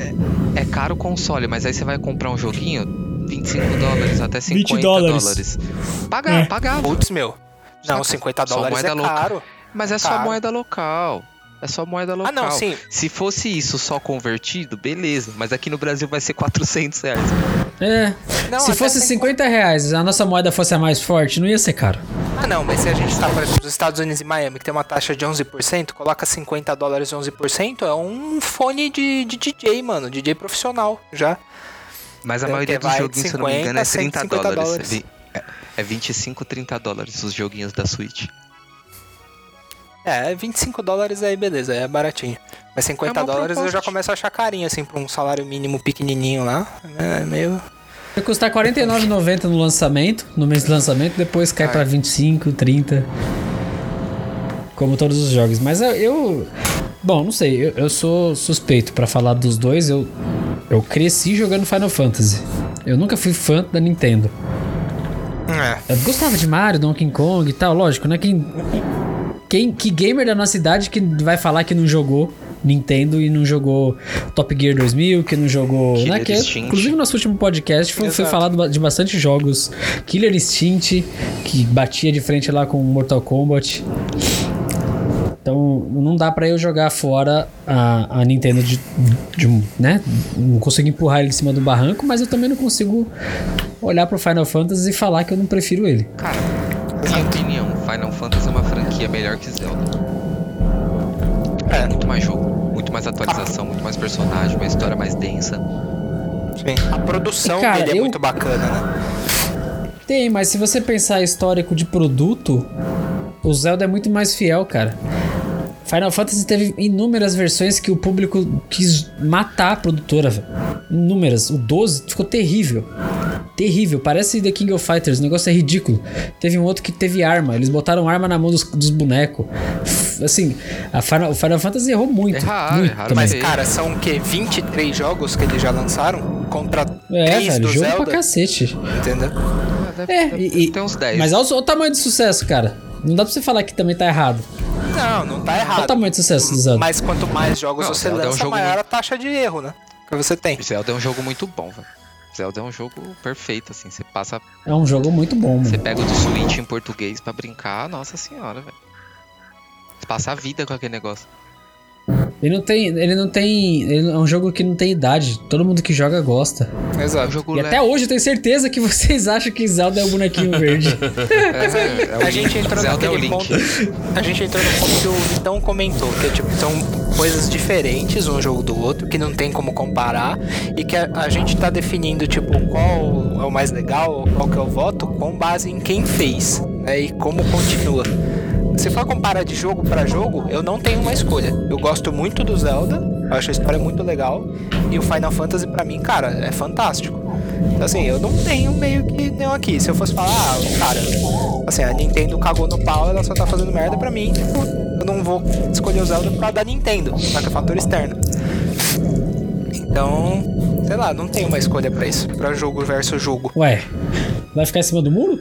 É caro o console, mas aí você vai comprar um joguinho, 25 dólares até 50 20 dólares. dólares. Pagar, É. pagar. Putz, meu. Não, Só- 50 só dólares é moeda louca. caro. Mas é só Caro. moeda local. É só moeda local. Ah, não, sim. Se fosse isso só convertido, beleza. Mas aqui no Brasil vai ser 400 reais. É. Não, se fosse sem 50 reais, a nossa moeda fosse a mais forte, não ia ser caro. Ah, não, mas se a gente tá, por exemplo, nos Estados Unidos e Miami, que tem uma taxa de 11%, coloca 50 dólares e 11%, é um fone de, de DJ, mano, DJ profissional, já. Mas a Deve maioria dos joguinhos, se eu não me engano, é 50 30 a 150 dólares. dólares. É, vi- é, é 25, 30 dólares os joguinhos da Switch. É, 25 dólares aí, beleza, é baratinho. Mas 50 É dólares eu já começo a achar carinho, assim, pra um salário mínimo pequenininho lá. É meio... Vai custar R$ 49,90 no lançamento, no mês de lançamento, depois cai Ai. pra 25, 30. Como todos os jogos. Mas eu. eu- bom, não sei, eu, eu sou suspeito pra falar dos dois. Eu, eu cresci jogando Final Fantasy. Eu nunca fui fã da Nintendo. É. Eu gostava de Mario, Donkey Kong e tal, lógico, né? Quem, quem, que gamer da nossa idade que vai falar que não jogou Nintendo e não jogou Top Gear 2000, que não jogou. Killer né, que, Instinct. inclusive, nosso último podcast foi, foi falado de bastante jogos. Killer Instinct, que batia de frente lá com Mortal Kombat. Então, não dá pra eu jogar fora a, a Nintendo de, de um, né? Não consigo empurrar ele de cima do barranco, mas eu também não consigo olhar pro Final Fantasy e falar que eu não prefiro ele. Cara, na minha opinião, Final Fantasy é uma franquia melhor que Zelda. É. Muito mais jogo, muito mais atualização, muito mais personagem, uma história mais densa. Sim. A produção E, cara, dele é eu- muito bacana, né? Tem, mas se você pensar histórico de produto, o Zelda é muito mais fiel, cara. Final Fantasy teve inúmeras versões que o público quis matar a produtora, velho. Inúmeras. O 12 ficou terrível. Terrível. Parece The King of Fighters. O negócio é ridículo. Teve um outro que teve arma. Eles botaram arma na mão dos, dos bonecos. Assim, a Final, o Final Fantasy errou muito. Erraram, muito também. Mas, cara, são o quê? 23 jogos que eles já lançaram? Contra É, 3 velho. do Jogo Zelda? pra cacete. Entendeu? Deve- É, deve e, e- ter uns 10. Mas olha o, olha o tamanho do sucesso, cara. Não dá pra você falar que também tá errado. Não, não tá errado. Olha o tamanho sucesso do Zelda. Mas quanto mais jogos Não, você Zelda é um lança, jogo maior muito- a taxa de erro, né? Que você tem. Zelda é um jogo muito bom, velho. Zelda é um jogo perfeito, assim. Você passa. É um jogo muito bom, Você mano. pega o do Switch em português pra brincar, nossa senhora, velho. Você passa a vida com aquele negócio. Ele não tem. Ele não tem. Ele é um jogo que não tem idade. Todo mundo que joga gosta. É um Exato. jogo E leve. até hoje eu tenho certeza que vocês acham que Zelda é o bonequinho verde. É, é o a gente entrou Zelda é naquele Link. ponto. A gente entrou no ponto que o Vitão comentou, que tipo, são coisas diferentes um jogo do outro, que não tem como comparar, e que a, a gente tá definindo, tipo, qual é o mais legal, qual que é o voto, com base em quem fez, né? E como continua. Se for comparar de jogo pra jogo, eu não tenho uma escolha. Eu gosto muito do Zelda, eu acho a história muito legal, e o Final Fantasy pra mim, cara, é fantástico. Então, assim, eu não tenho meio que nenhum aqui. Se eu fosse falar, ah, cara, assim, a Nintendo cagou no pau, ela só tá fazendo merda pra mim, tipo, eu não vou escolher o Zelda pra dar Nintendo, só que é fator externo. Então, sei lá, não tem uma escolha pra isso, pra jogo versus jogo. Ué, vai ficar em cima do muro?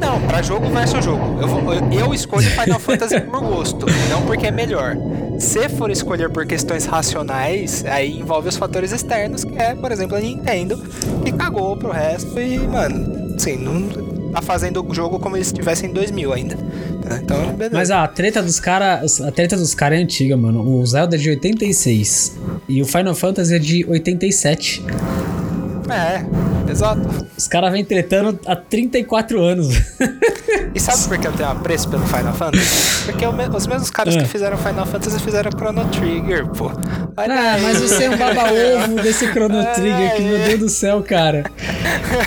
Não, pra jogo versus jogo. Eu, vou, eu, escolho Final Fantasy por gosto, não porque é melhor. Se for escolher por questões racionais, aí envolve os fatores externos, que é, por exemplo, a Nintendo, que cagou pro resto e, mano, assim, não tá fazendo o jogo como eles estivessem em 2000 ainda. Então, beleza. Mas a treta dos caras. A treta dos caras é antiga, mano. O Zelda é de 86. E o Final Fantasy é de 87. É, exato. Os caras vêm tretando há 34 anos. E sabe por que eu tenho apreço pelo Final Fantasy? Porque me- os mesmos caras Ah. que fizeram Final Fantasy fizeram Chrono Trigger, pô. Olha Ah, aí. mas você é um baba-ovo desse Chrono Trigger, que meu Deus do céu, cara.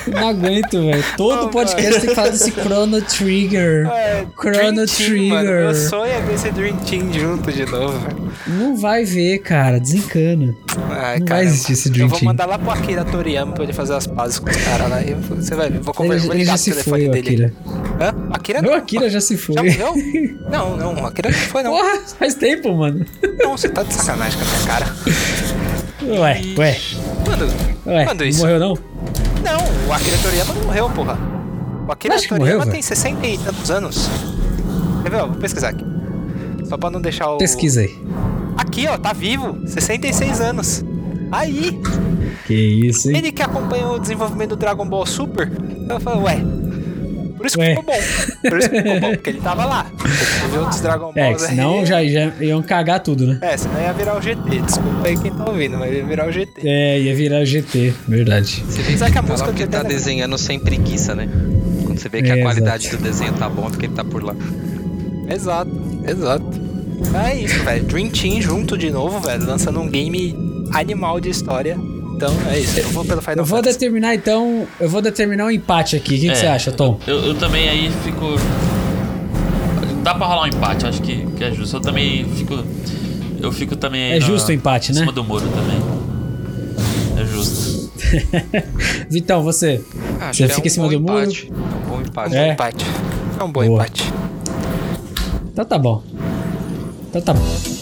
Não aguento, velho. Todo Não, podcast tem que falar desse Chrono Trigger. É, Chrono Dream Team, mano. Trigger. Meu sonho é ver esse Dream Team junto de novo, velho. Não vai ver, cara. Desencana. Ai, Não cara, vai existir esse Dream Eu vou Team. mandar lá pro Akira Toriyama pra ele fazer as pazes com os caras lá. E você vai ver. Vou conversar, vou ligar pro se telefone foi, o dele. Akira. Hã? Akira O não. Akira já se foi. Já morreu? Não, não, o Akira não foi, não. Porra, faz tempo, mano. Não, você tá de sacanagem com a minha cara. Ué, ué, Quando? ué. Quando não isso? morreu, não? Não, o Akira Toriyama não morreu, porra. O Akira Acho Toriyama morreu, tem 60 e tantos anos. Quer ver? ó, Vou pesquisar aqui. Só pra não deixar o. Pesquisa aí. Aqui, ó, tá vivo. 66 anos. Aí, Que isso, hein? ele que acompanhou o desenvolvimento do Dragon Ball Super. Eu falei, ué. Por isso que ficou bom. Por isso que ficou bom, porque ele tava lá. Ele viu outros Dragon É, Balls que senão aí. já, já iam cagar tudo, né? É, senão ia virar o GT. Desculpa aí quem tá ouvindo, mas ia virar o GT. É, ia virar GT, verdade. Você vê que a tá música do tá é- desenhando sem preguiça, né? Quando você vê que É, a qualidade exato. do desenho tá bom, é porque ele tá por lá. Exato, exato. É isso, velho. Dream Team junto de novo, velho. Lançando um game animal de história. Então é isso. Eu vou pelo Final Eu vou Fantasy. determinar então. Eu vou determinar um empate aqui. O que, que É, você acha, Tom? Eu, eu também aí fico. Dá pra rolar um empate, acho que, que é justo. Eu também fico. Eu fico também aí É na- justo o empate, em né? cima do muro também. É justo. Vitão, você. Ah, acho Você que fica é em cima um do bom muro? empate. É um bom empate. É. Empate. É um bom Boa. empate. Então tá bom. Então tá bom.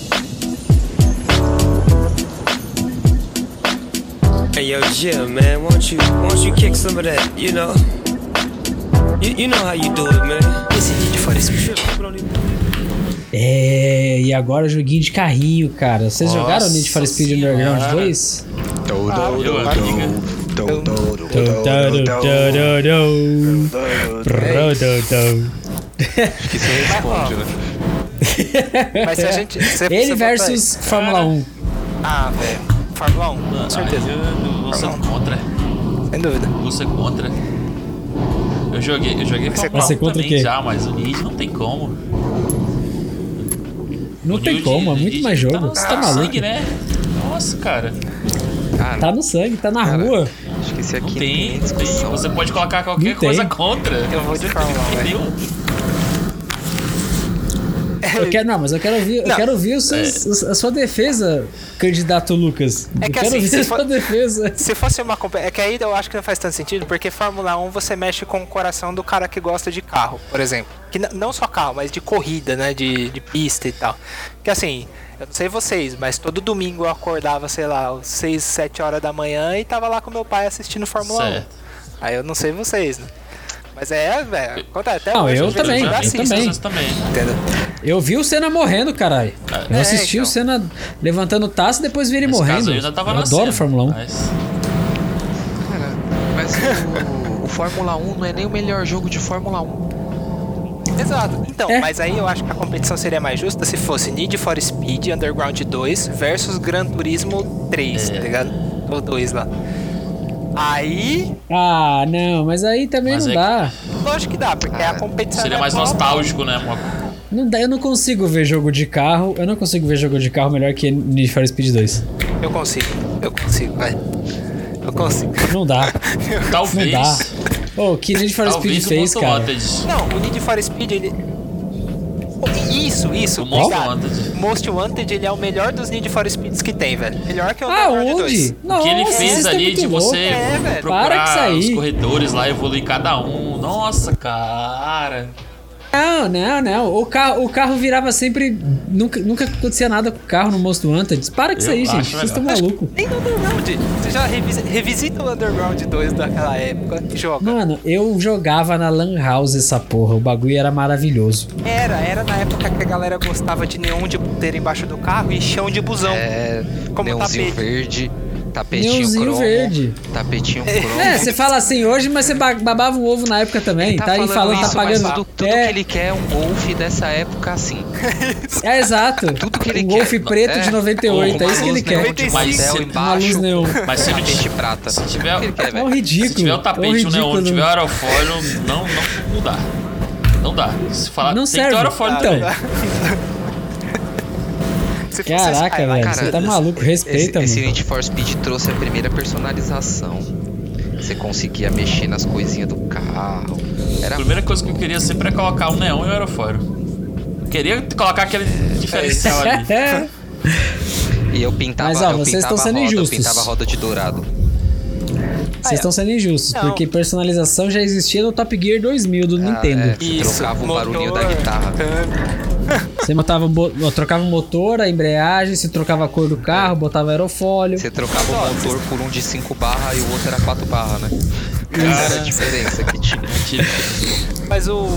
Hey yo, Jim, man, won't you won't you kick some of that, you know? You, you know how you do it, man. Esse Need for Speed. É, e agora joguinho de carrinho, cara. Vocês Nossa jogaram Need for Speed Underground Senhora. 2? Eu, amiga. Acho que isso responde, né? Mas se a gente. se Ele você versus botar Fórmula 1. aí- Ah, velho. Fórmula 1, com certeza. Eu, eu vou ser contra. Sem dúvida. Ser contra. Eu joguei, eu joguei Você Fórmula vai ser 1 contra o também quê? já, mas o Need não tem como. Não O tem como, é muito mais jogo. Tá, Você tá tá no maluco? sangue, né? Nossa, cara. Cara, Tá no sangue, tá na Cara, rua. acho que esse Não aqui tem, nem tem. discussão. Você pode colocar qualquer Não coisa tem. contra. Eu vou de Fórmula 1, velho. Entendeu? Eu quero, não, mas eu quero ouvir, eu quero ouvir os seus- a sua defesa, candidato Lucas. É eu que quero assim, ouvir se a for- sua defesa. Se fosse uma É que aí eu acho que não faz tanto sentido, porque Fórmula 1 você mexe com o coração do cara que gosta de carro, por exemplo. Que não só carro, mas de corrida, né? De, de pista e tal. Que assim, eu não sei vocês, mas todo domingo eu acordava, sei lá, às 6, 7 horas da manhã e tava lá com meu pai assistindo Fórmula Certo. 1. Aí eu não sei vocês, né? Mas é, velho, acontece até Não, hoje, eu também, eu assisto, também. Também. Entendeu? Eu vi o Senna morrendo, caralho. Eu É, assisti então. o Senna levantando taça e depois vi ele Nesse morrendo. caso, eu ainda tava eu nascendo, adoro Fórmula 1. Mas... Cara, mas o, o Fórmula 1 não é nem o melhor jogo de Fórmula 1. Exato. Então, É. mas aí eu acho que a competição seria mais justa se fosse Need for Speed Underground 2 versus Gran Turismo 3, É. tá ligado? Ou 2 lá. Aí, Ah, não, mas aí também Mas não é dá. lógico que dá, porque a competição Seria é mais nostálgico, né? Uma- Não dá. Eu não consigo ver jogo de carro. Eu não consigo ver jogo de carro melhor que Need for Speed 2. Eu consigo, eu consigo, vai. Eu consigo. Não dá. Talvez. Não dá. Ô, o que Need for Speed Talvez o fez, cara. Não, o Need for Speed, ele. Isso, isso. O Most. Wanted. Most Wanted, ele é o melhor dos Need for Speeds que tem, velho. Melhor que o Ah, Underground 2. onde? O que ele Nossa, fez é ali de louco. você É, velho. Para com procurar os corredores lá, evoluir cada um. Nossa, cara. Não, não, não. O carro, o carro virava sempre. Nunca, nunca acontecia nada com o carro no Most Wanted. Para com isso aí, gente. Vocês estão malucos. Nem no Underground. Você já revisa, revisita o Underground 2 daquela época e joga. Mano, eu jogava na Lan House essa porra. O bagulho era maravilhoso. Era, era na época que a galera gostava de neon de puteira embaixo do carro e chão de busão. É, Como neonzinho tapete. verde, tapetinho Neonzinho cromo. verde. Tapetinho cromo. É, você fala assim hoje, mas você ba- babava um ovo na época também. Ele Tá, aí falando, tá isso, pagando. mas tudo, tudo é, que ele quer é um Golf dessa época assim. é exato. Tudo que ele um quer. Golf preto É, de 98, é isso que ele quer. neon de 95. pastel Mas Uma luz embaixo, neon. Mas se, tapete prata. se tiver, ele quer, É um velho. ridículo. se tiver o é um tapete, o neon, ridículo. tiver o aerofólio, não, não, não dá. Não dá. Se falar, Não tem serve. que ter aerofólio Então. também. Fosse Caraca, velho. Você tá maluco. Respeita, esse, esse mano. Need for Speed trouxe a primeira personalização. Você conseguia mexer nas coisinhas do carro. A Era primeira coisa que eu queria sempre é colocar o neon e o aerofólio. Eu queria colocar aquele diferencial ali. É. E eu pintava, Mas, ó, eu vocês pintava estão sendo a roda, injustos. Eu pintava a roda de dourado. Vocês estão sendo injustos, Não. porque personalização já existia no Top Gear 2000 do Ah, Nintendo. é. Você trocava o barulhinho da guitarra. Você botava, bo- trocava o motor, a embreagem, você trocava a cor do carro, botava aerofólio. Você trocava o motor por um de 5 barra e o outro era 4 barra, né? Era a diferença que tinha. Mas o,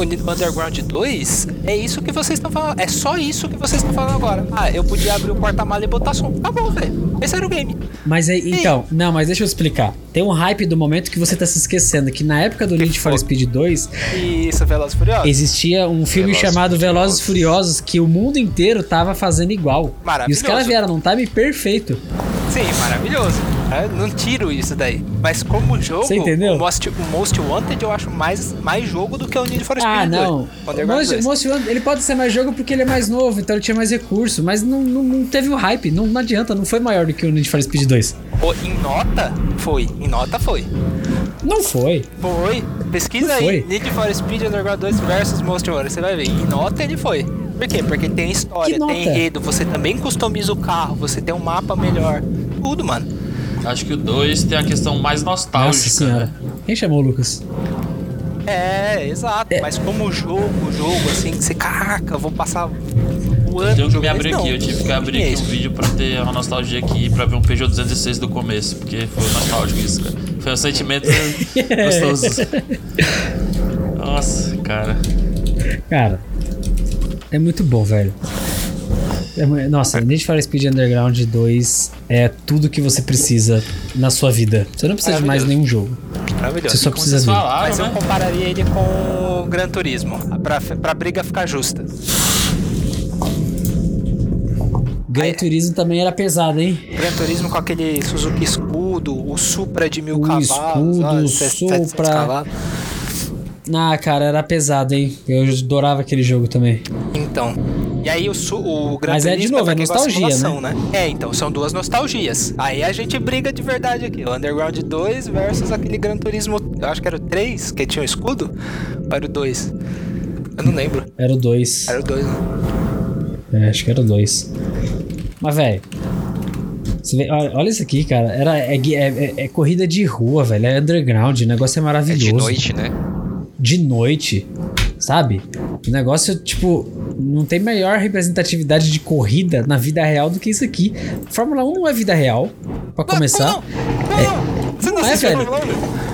Underground 2 é isso que vocês estão falando. É só isso que vocês estão falando agora. Ah, eu podia abrir o porta-mala e botar som. Tá bom, velho. Esse era o game. Mas aí, então, não, mas deixa eu explicar. Tem um hype do momento que você tá se esquecendo, que na época do Need for Speed 2, Isso, Velozes Furiosos. existia um filme Velozes chamado Velozes e Furiosos que o mundo inteiro tava fazendo igual. E os Maravilhoso. caras vieram num time perfeito. Sim, maravilhoso. Eu não tiro isso daí. Mas como jogo, Você entendeu? O, Most, o Most Wanted eu acho mais, mais jogo do que o Need for Speed Ah, 2. não. O Most, 2. Most Wanted, ele pode ser mais jogo porque ele é mais novo, então ele tinha mais recurso, mas não, não, não teve o hype, não, não adianta, não foi maior do que o Need for Speed 2. Pô, em nota, foi. Em nota, foi. Não foi. Foi. Pesquisa Não aí. foi. Need for Speed Underground 2 versus Most Wanted. Você vai ver. Em nota, ele foi. Por quê? Porque tem história, tem enredo. Você também customiza o carro. Você tem um mapa melhor. Tudo, mano. Acho que o 2 tem a questão mais Nossa nostálgica. senhora. né? Quem chamou o Lucas? É, exato. É. Mas como jogo, jogo, assim, que você, caraca, eu vou passar o ano Eu tenho que me abrir aqui, Não, eu tive que abrir é aqui um vídeo pra ter uma nostalgia aqui, pra ver um Peugeot 206 do começo, porque foi nostálgico isso, cara. Foi um sentimento gostoso. Nossa, cara. Cara, é muito bom, velho. É nossa, Need for Speed Underground 2 é tudo que você precisa na sua vida. Você não precisa de mais nenhum jogo. Maravilhoso. Você só precisa ver. falaram, Mas eu né? compararia ele com o Gran Turismo, pra, pra briga ficar justa. Gran Aí- Turismo também era pesado, hein? Gran Turismo com aquele Suzuki Escudo, o Supra de mil O cavalos. escudo, ó, o 700 Supra. cavalos. Ah, cara, era pesado, hein? Eu adorava aquele jogo também. Então. E aí o, su- o Gran Mas é, de novo, é de nostalgia, simulação, né? É, então, são duas nostalgias. Aí a gente briga de verdade aqui. O Underground 2 versus aquele Gran Turismo, eu acho que era o 3, que tinha o escudo. Ou era o 2? Eu não lembro. Era o 2. Era o 2, né? É, acho que era o 2. Mas, velho. vê- Olha, isso aqui, cara. Era, é, é- é- é corrida de rua, velho. É underground. O negócio é É maravilhoso. de noite, né? de noite, sabe? O negócio, tipo, não tem maior representatividade de corrida na vida real do que isso aqui. Fórmula 1 não é vida real, pra começar. Não, não, Você não, Não é, velho. 1?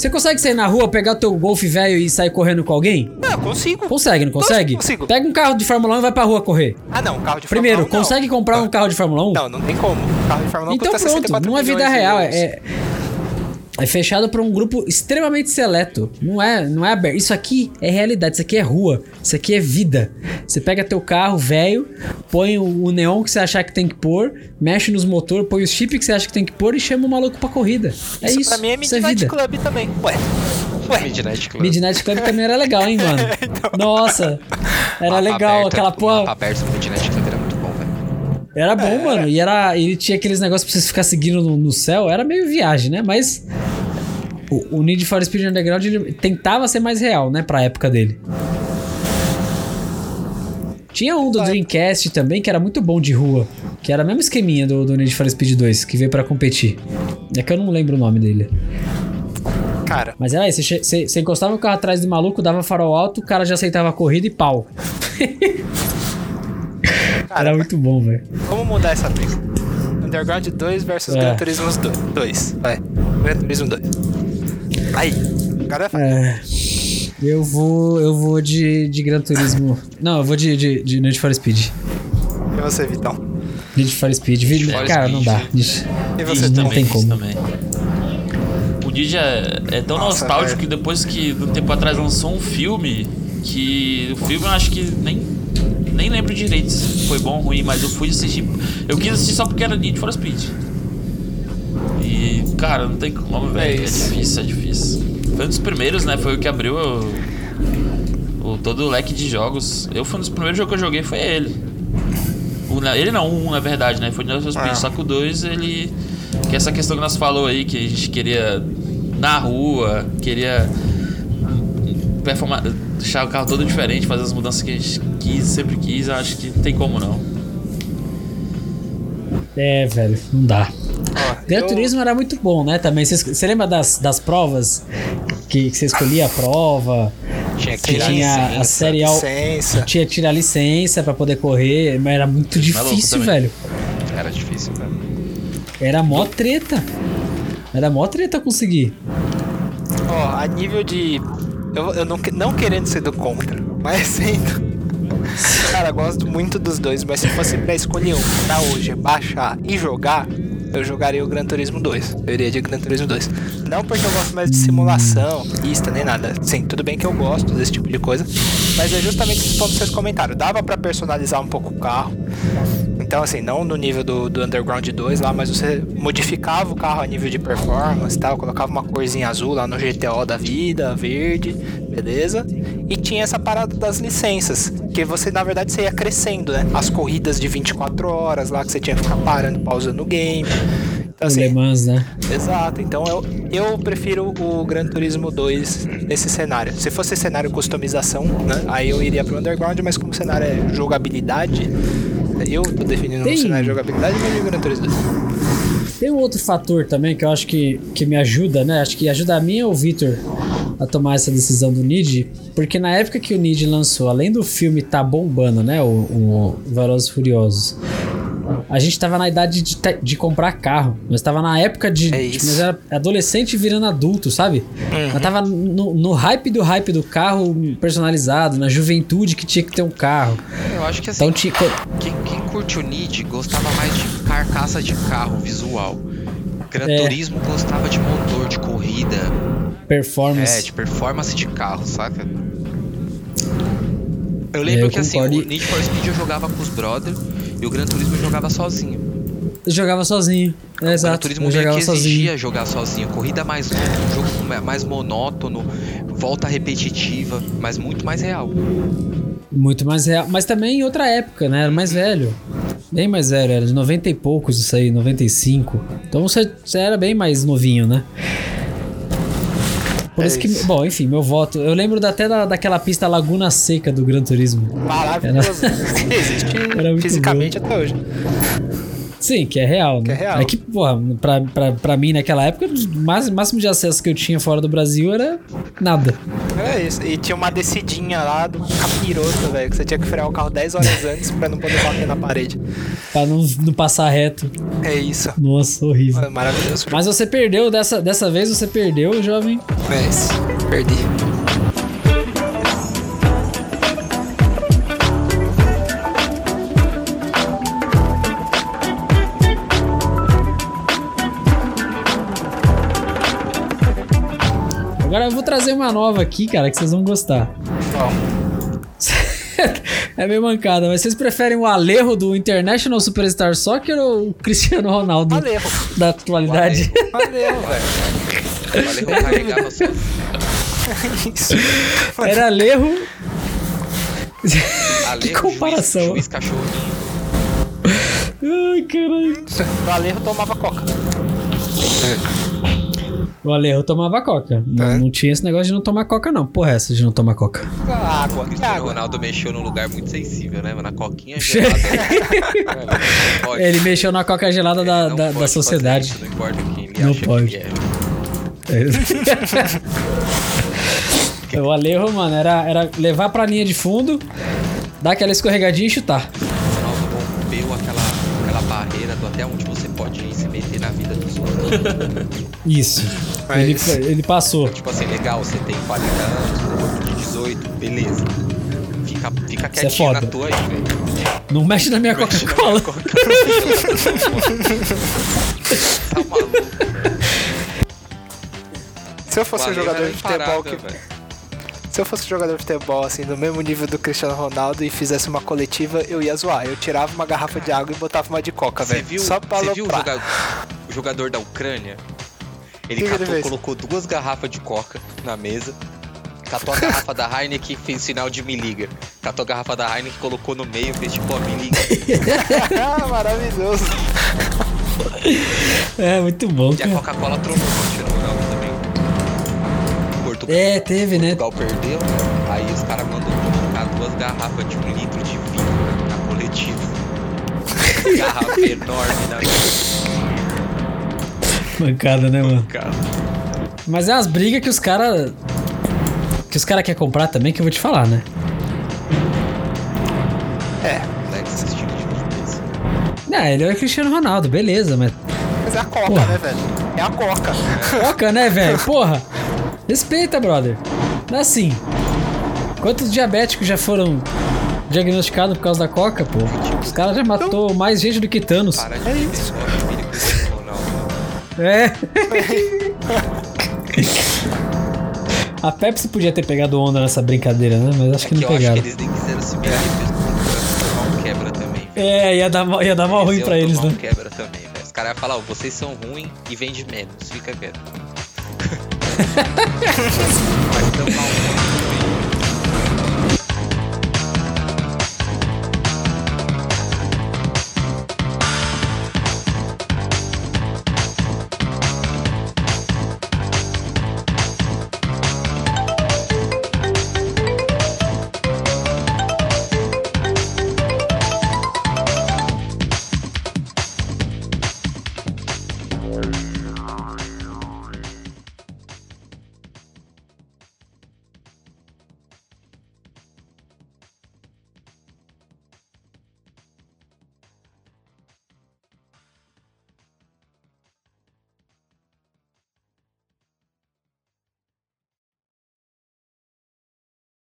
Você consegue sair na rua, pegar o teu golfe velho e sair correndo com alguém? Não, consigo. Consegue, não consegue? Consigo. Pega um carro de Fórmula 1 e vai pra rua correr. Ah, não, carro de Primeiro, Fórmula 1 não. consegue comprar um carro de Fórmula 1? Não, não tem como. Carro de Fórmula 1 Então custa pronto, 64 não é vida real, é, é fechado para um grupo extremamente seleto. Não é, não é aberto. Isso aqui é realidade, isso aqui é rua, isso aqui é vida. Você pega teu carro velho, põe o, o neon que você achar que tem que pôr, mexe nos motores, põe os chips que você acha que tem que pôr e chama o maluco pra corrida. É isso. pra mim é isso é Midnight vida. Club também. Ué. Ué. Midnight Club. Midnight Club também era legal, hein, mano? Então. Nossa, era Mapa legal, aberto, aquela O mapa porra. aberto do Midnight Club era muito bom, velho. Era bom, mano. E era, ele tinha aqueles negócios pra você ficar seguindo no, no céu. Era meio viagem, né? Mas o, o Need for Speed Underground tentava ser mais real, né? Pra época dele. Tinha um do Dreamcast também que era muito bom de rua. Que era o mesmo esqueminha do, do Need for Speed 2, que veio pra competir. É que eu não lembro o nome dele. Cara, Mas era isso, você, encostava o carro atrás do maluco, dava farol alto, o cara já aceitava a corrida e pau. cara Era muito bom, velho. vamos mudar essa briga. Underground 2 versus É. Gran Turismo 2. Vai. Gran Turismo 2. Aí. O cara vai É, eu vou, eu vou de, de Gran Turismo. Não, eu vou de, de, de Need for Speed. E você, Vitão? Need for Speed. Vi- for Cara, Speed. não dá. E você não também, tem como. também. O Didi é, é tão Nossa, nostálgico velho. que depois que, um tempo atrás, lançou um filme, que o filme eu acho que nem, nem lembro direito se foi bom ou ruim, mas eu fui assistir. Eu quis assistir só porque era Need for Speed. E, cara, não tem como, velho. É, isso. difícil, é difícil. Foi um dos primeiros, né? Foi o que abriu o, o- todo o leque de jogos. Eu fui um dos primeiros jogos que eu joguei, foi ele. O, ele não, o um, na verdade, né? Foi Need for Speed. Ah. Só que o 2, ele. Que é essa questão que nós falou aí, que a gente queria na rua, queria performar, deixar o carro todo diferente, fazer as mudanças que a gente quis, sempre quis, eu acho que não tem como não. É, velho, não dá. Gran Turismo era muito bom, né? Também. Você, lembra das, das provas? Que, que você escolhia a prova? Tinha que tirar tinha a licença. série ao- Licença. Tinha que tirar licença pra poder correr, mas era muito é difícil, velho. Era difícil, velho. Era mó treta. Era mó treta conseguir. Ó, a nível de. Eu, eu não, não querendo ser do contra, mas sendo. Cara, gosto muito dos dois, mas se fosse pra escolher um pra hoje, baixar e jogar, eu jogaria o Gran Turismo 2. Eu iria de Gran Turismo 2. Não porque eu gosto mais de simulação, pista, nem nada. Sim, tudo bem que eu gosto desse tipo de coisa, mas é justamente esse ponto que vocês comentaram. Dava pra personalizar um pouco o carro. Então, assim, não no nível do, do Underground 2 lá, mas você modificava o carro a nível de performance e tal, colocava uma corzinha azul lá no GTO da vida, verde, beleza? E tinha essa parada das licenças, que você, na verdade, você ia crescendo, né? As corridas de 24 horas lá, que você tinha que ficar parando, pausando o game. Então, assim, Mans, né? Exato, então eu, eu prefiro o Gran Turismo 2 nesse cenário. Se fosse cenário customização, né? Aí eu iria pro Underground, mas como cenário é jogabilidade, eu tô definindo Tem- um cenário de jogabilidade, mas o Gran Turismo 2. Tem um outro fator também que eu acho que, que me ajuda, né? Acho que ajuda a mim e o Victor a tomar essa decisão do Nid, porque na época que o Nid lançou, além do filme tá bombando, né? O, o Velozes Furiosos. A gente tava na idade de, te- de comprar carro. Nós tava na época de. É tipo, isso. nós era adolescente virando adulto, sabe? Uhum. Nós tava no, no hype do hype do carro personalizado, na juventude que tinha que ter um carro. Eu acho que assim, Então tinha. quem, quem curte o Need gostava mais de carcaça de carro, visual. Gran É. Turismo gostava de motor, de corrida, é, Performance. de performance de carro, saca? Eu lembro É, eu que assim, o. Need for Speed eu jogava com os brothers e o Gran Turismo eu jogava sozinho. Eu jogava sozinho. É, o Gran exato. Turismo Eu meio que sozinho. exigia jogar sozinho. Corrida mais longa, um jogo mais monótono, volta repetitiva, mas muito mais real. Muito mais real. Mas também em outra época, né? Era mais velho. Bem mais velho, era de 90 e poucos isso aí, 95. Então você, você era bem mais novinho, né? Por É isso que. isso. Bom, enfim, meu voto. Eu lembro até da, daquela pista Laguna Seca do Gran Turismo. Maravilhoso. Existe Era fisicamente até hoje. Sim, que é real, né? Que é real. É que, porra, pra, pra, pra mim naquela época, o máximo, de acesso que eu tinha fora do Brasil era nada. É isso. E tinha uma descidinha lá do capiroto, velho, que você tinha que frear o carro 10 horas antes pra não poder bater na parede. Pra não, não passar reto. É isso. Nossa, horrível. É maravilhoso. Mas você perdeu, dessa, dessa vez você perdeu, jovem. É isso. Perdi. Agora eu vou trazer uma nova aqui, cara, que vocês vão gostar. Bom, é meio mancada, mas vocês preferem o Alejo do International Superstar Soccer ou o Cristiano Ronaldo valeu. da atualidade? Valeu, velho. Eu carregava só. Isso. Era Alejo. Alejo, comparação. Juiz, juiz cachorrinho. Ai, caralho. O Alejo tomava coca. O Alejo tomava coca. Não, É? não tinha esse negócio de não tomar coca, não. Porra, essa de não tomar coca. Água. O Que Cristiano água? Ronaldo mexeu num lugar muito sensível, né? Na coquinha gelada. Não. Ele mexeu na coca gelada da, Não da, da sociedade. isso, não importa quem ele Não acha pode. é. o Alejo, mano, era, era levar pra linha de fundo, dar aquela escorregadinha e chutar. O Ronaldo rompeu aquela, aquela barreira do até onde você pode ir se meter Isso. É ele, ele passou. tipo assim, legal, você tem 40 anos, tem um de 18, beleza. Fica, fica é quietinho na foda. tua aí, velho. Não mexe na minha na Coca-Cola. Coca-Cola. tá maluco, Se eu fosse um jogador de futebol que. velho. Se eu fosse um jogador de futebol, assim, do mesmo nível do Cristiano Ronaldo e fizesse uma coletiva, eu ia zoar. Eu tirava uma garrafa de água e botava uma de coca, Você velho. viu, Só pra você viu o, aloprar. Jogador da Ucrânia? Ele ele catou, fez? colocou duas garrafas de coca na mesa. Catou a garrafa da Heineken e fez sinal de me liga. Catou a garrafa da Heineken, colocou no meio, fez tipo, ó, me liga. Ah, Maravilhoso. É, muito bom, E a. Coca-Cola trombou com o também. Portugal, É, teve, né? Portugal perdeu, aí os caras mandam colocar duas garrafas de um litro de vinho na coletiva. Garrafa enorme na Mancada, né, mano? cara. Mas é umas brigas que os caras. Que os caras querem comprar também, que eu vou te falar, né? É, Alex, esse tipo de coisa. Ah, ele é o Cristiano Ronaldo, beleza, mas. mas é a coca, Porra. né, velho? É a coca. Coca, né, velho? Porra! Respeita, brother. Não é assim. Quantos diabéticos já foram diagnosticados por causa da Coca, pô? Os caras já matou mais gente do que Thanos. Para de É isso. É. A Pepsi podia ter pegado onda nessa brincadeira, né? Mas acho que não que eu acho pegaram. que eles nem quiseram se meter porque tomar um quebra também. velho. É, ia dar, mal- ia dar mal ruim Eles pra eles, né? um quebra também, velho. Os caras iam falar, ó, vocês são ruins e vende menos, fica quieto. Mas tão mal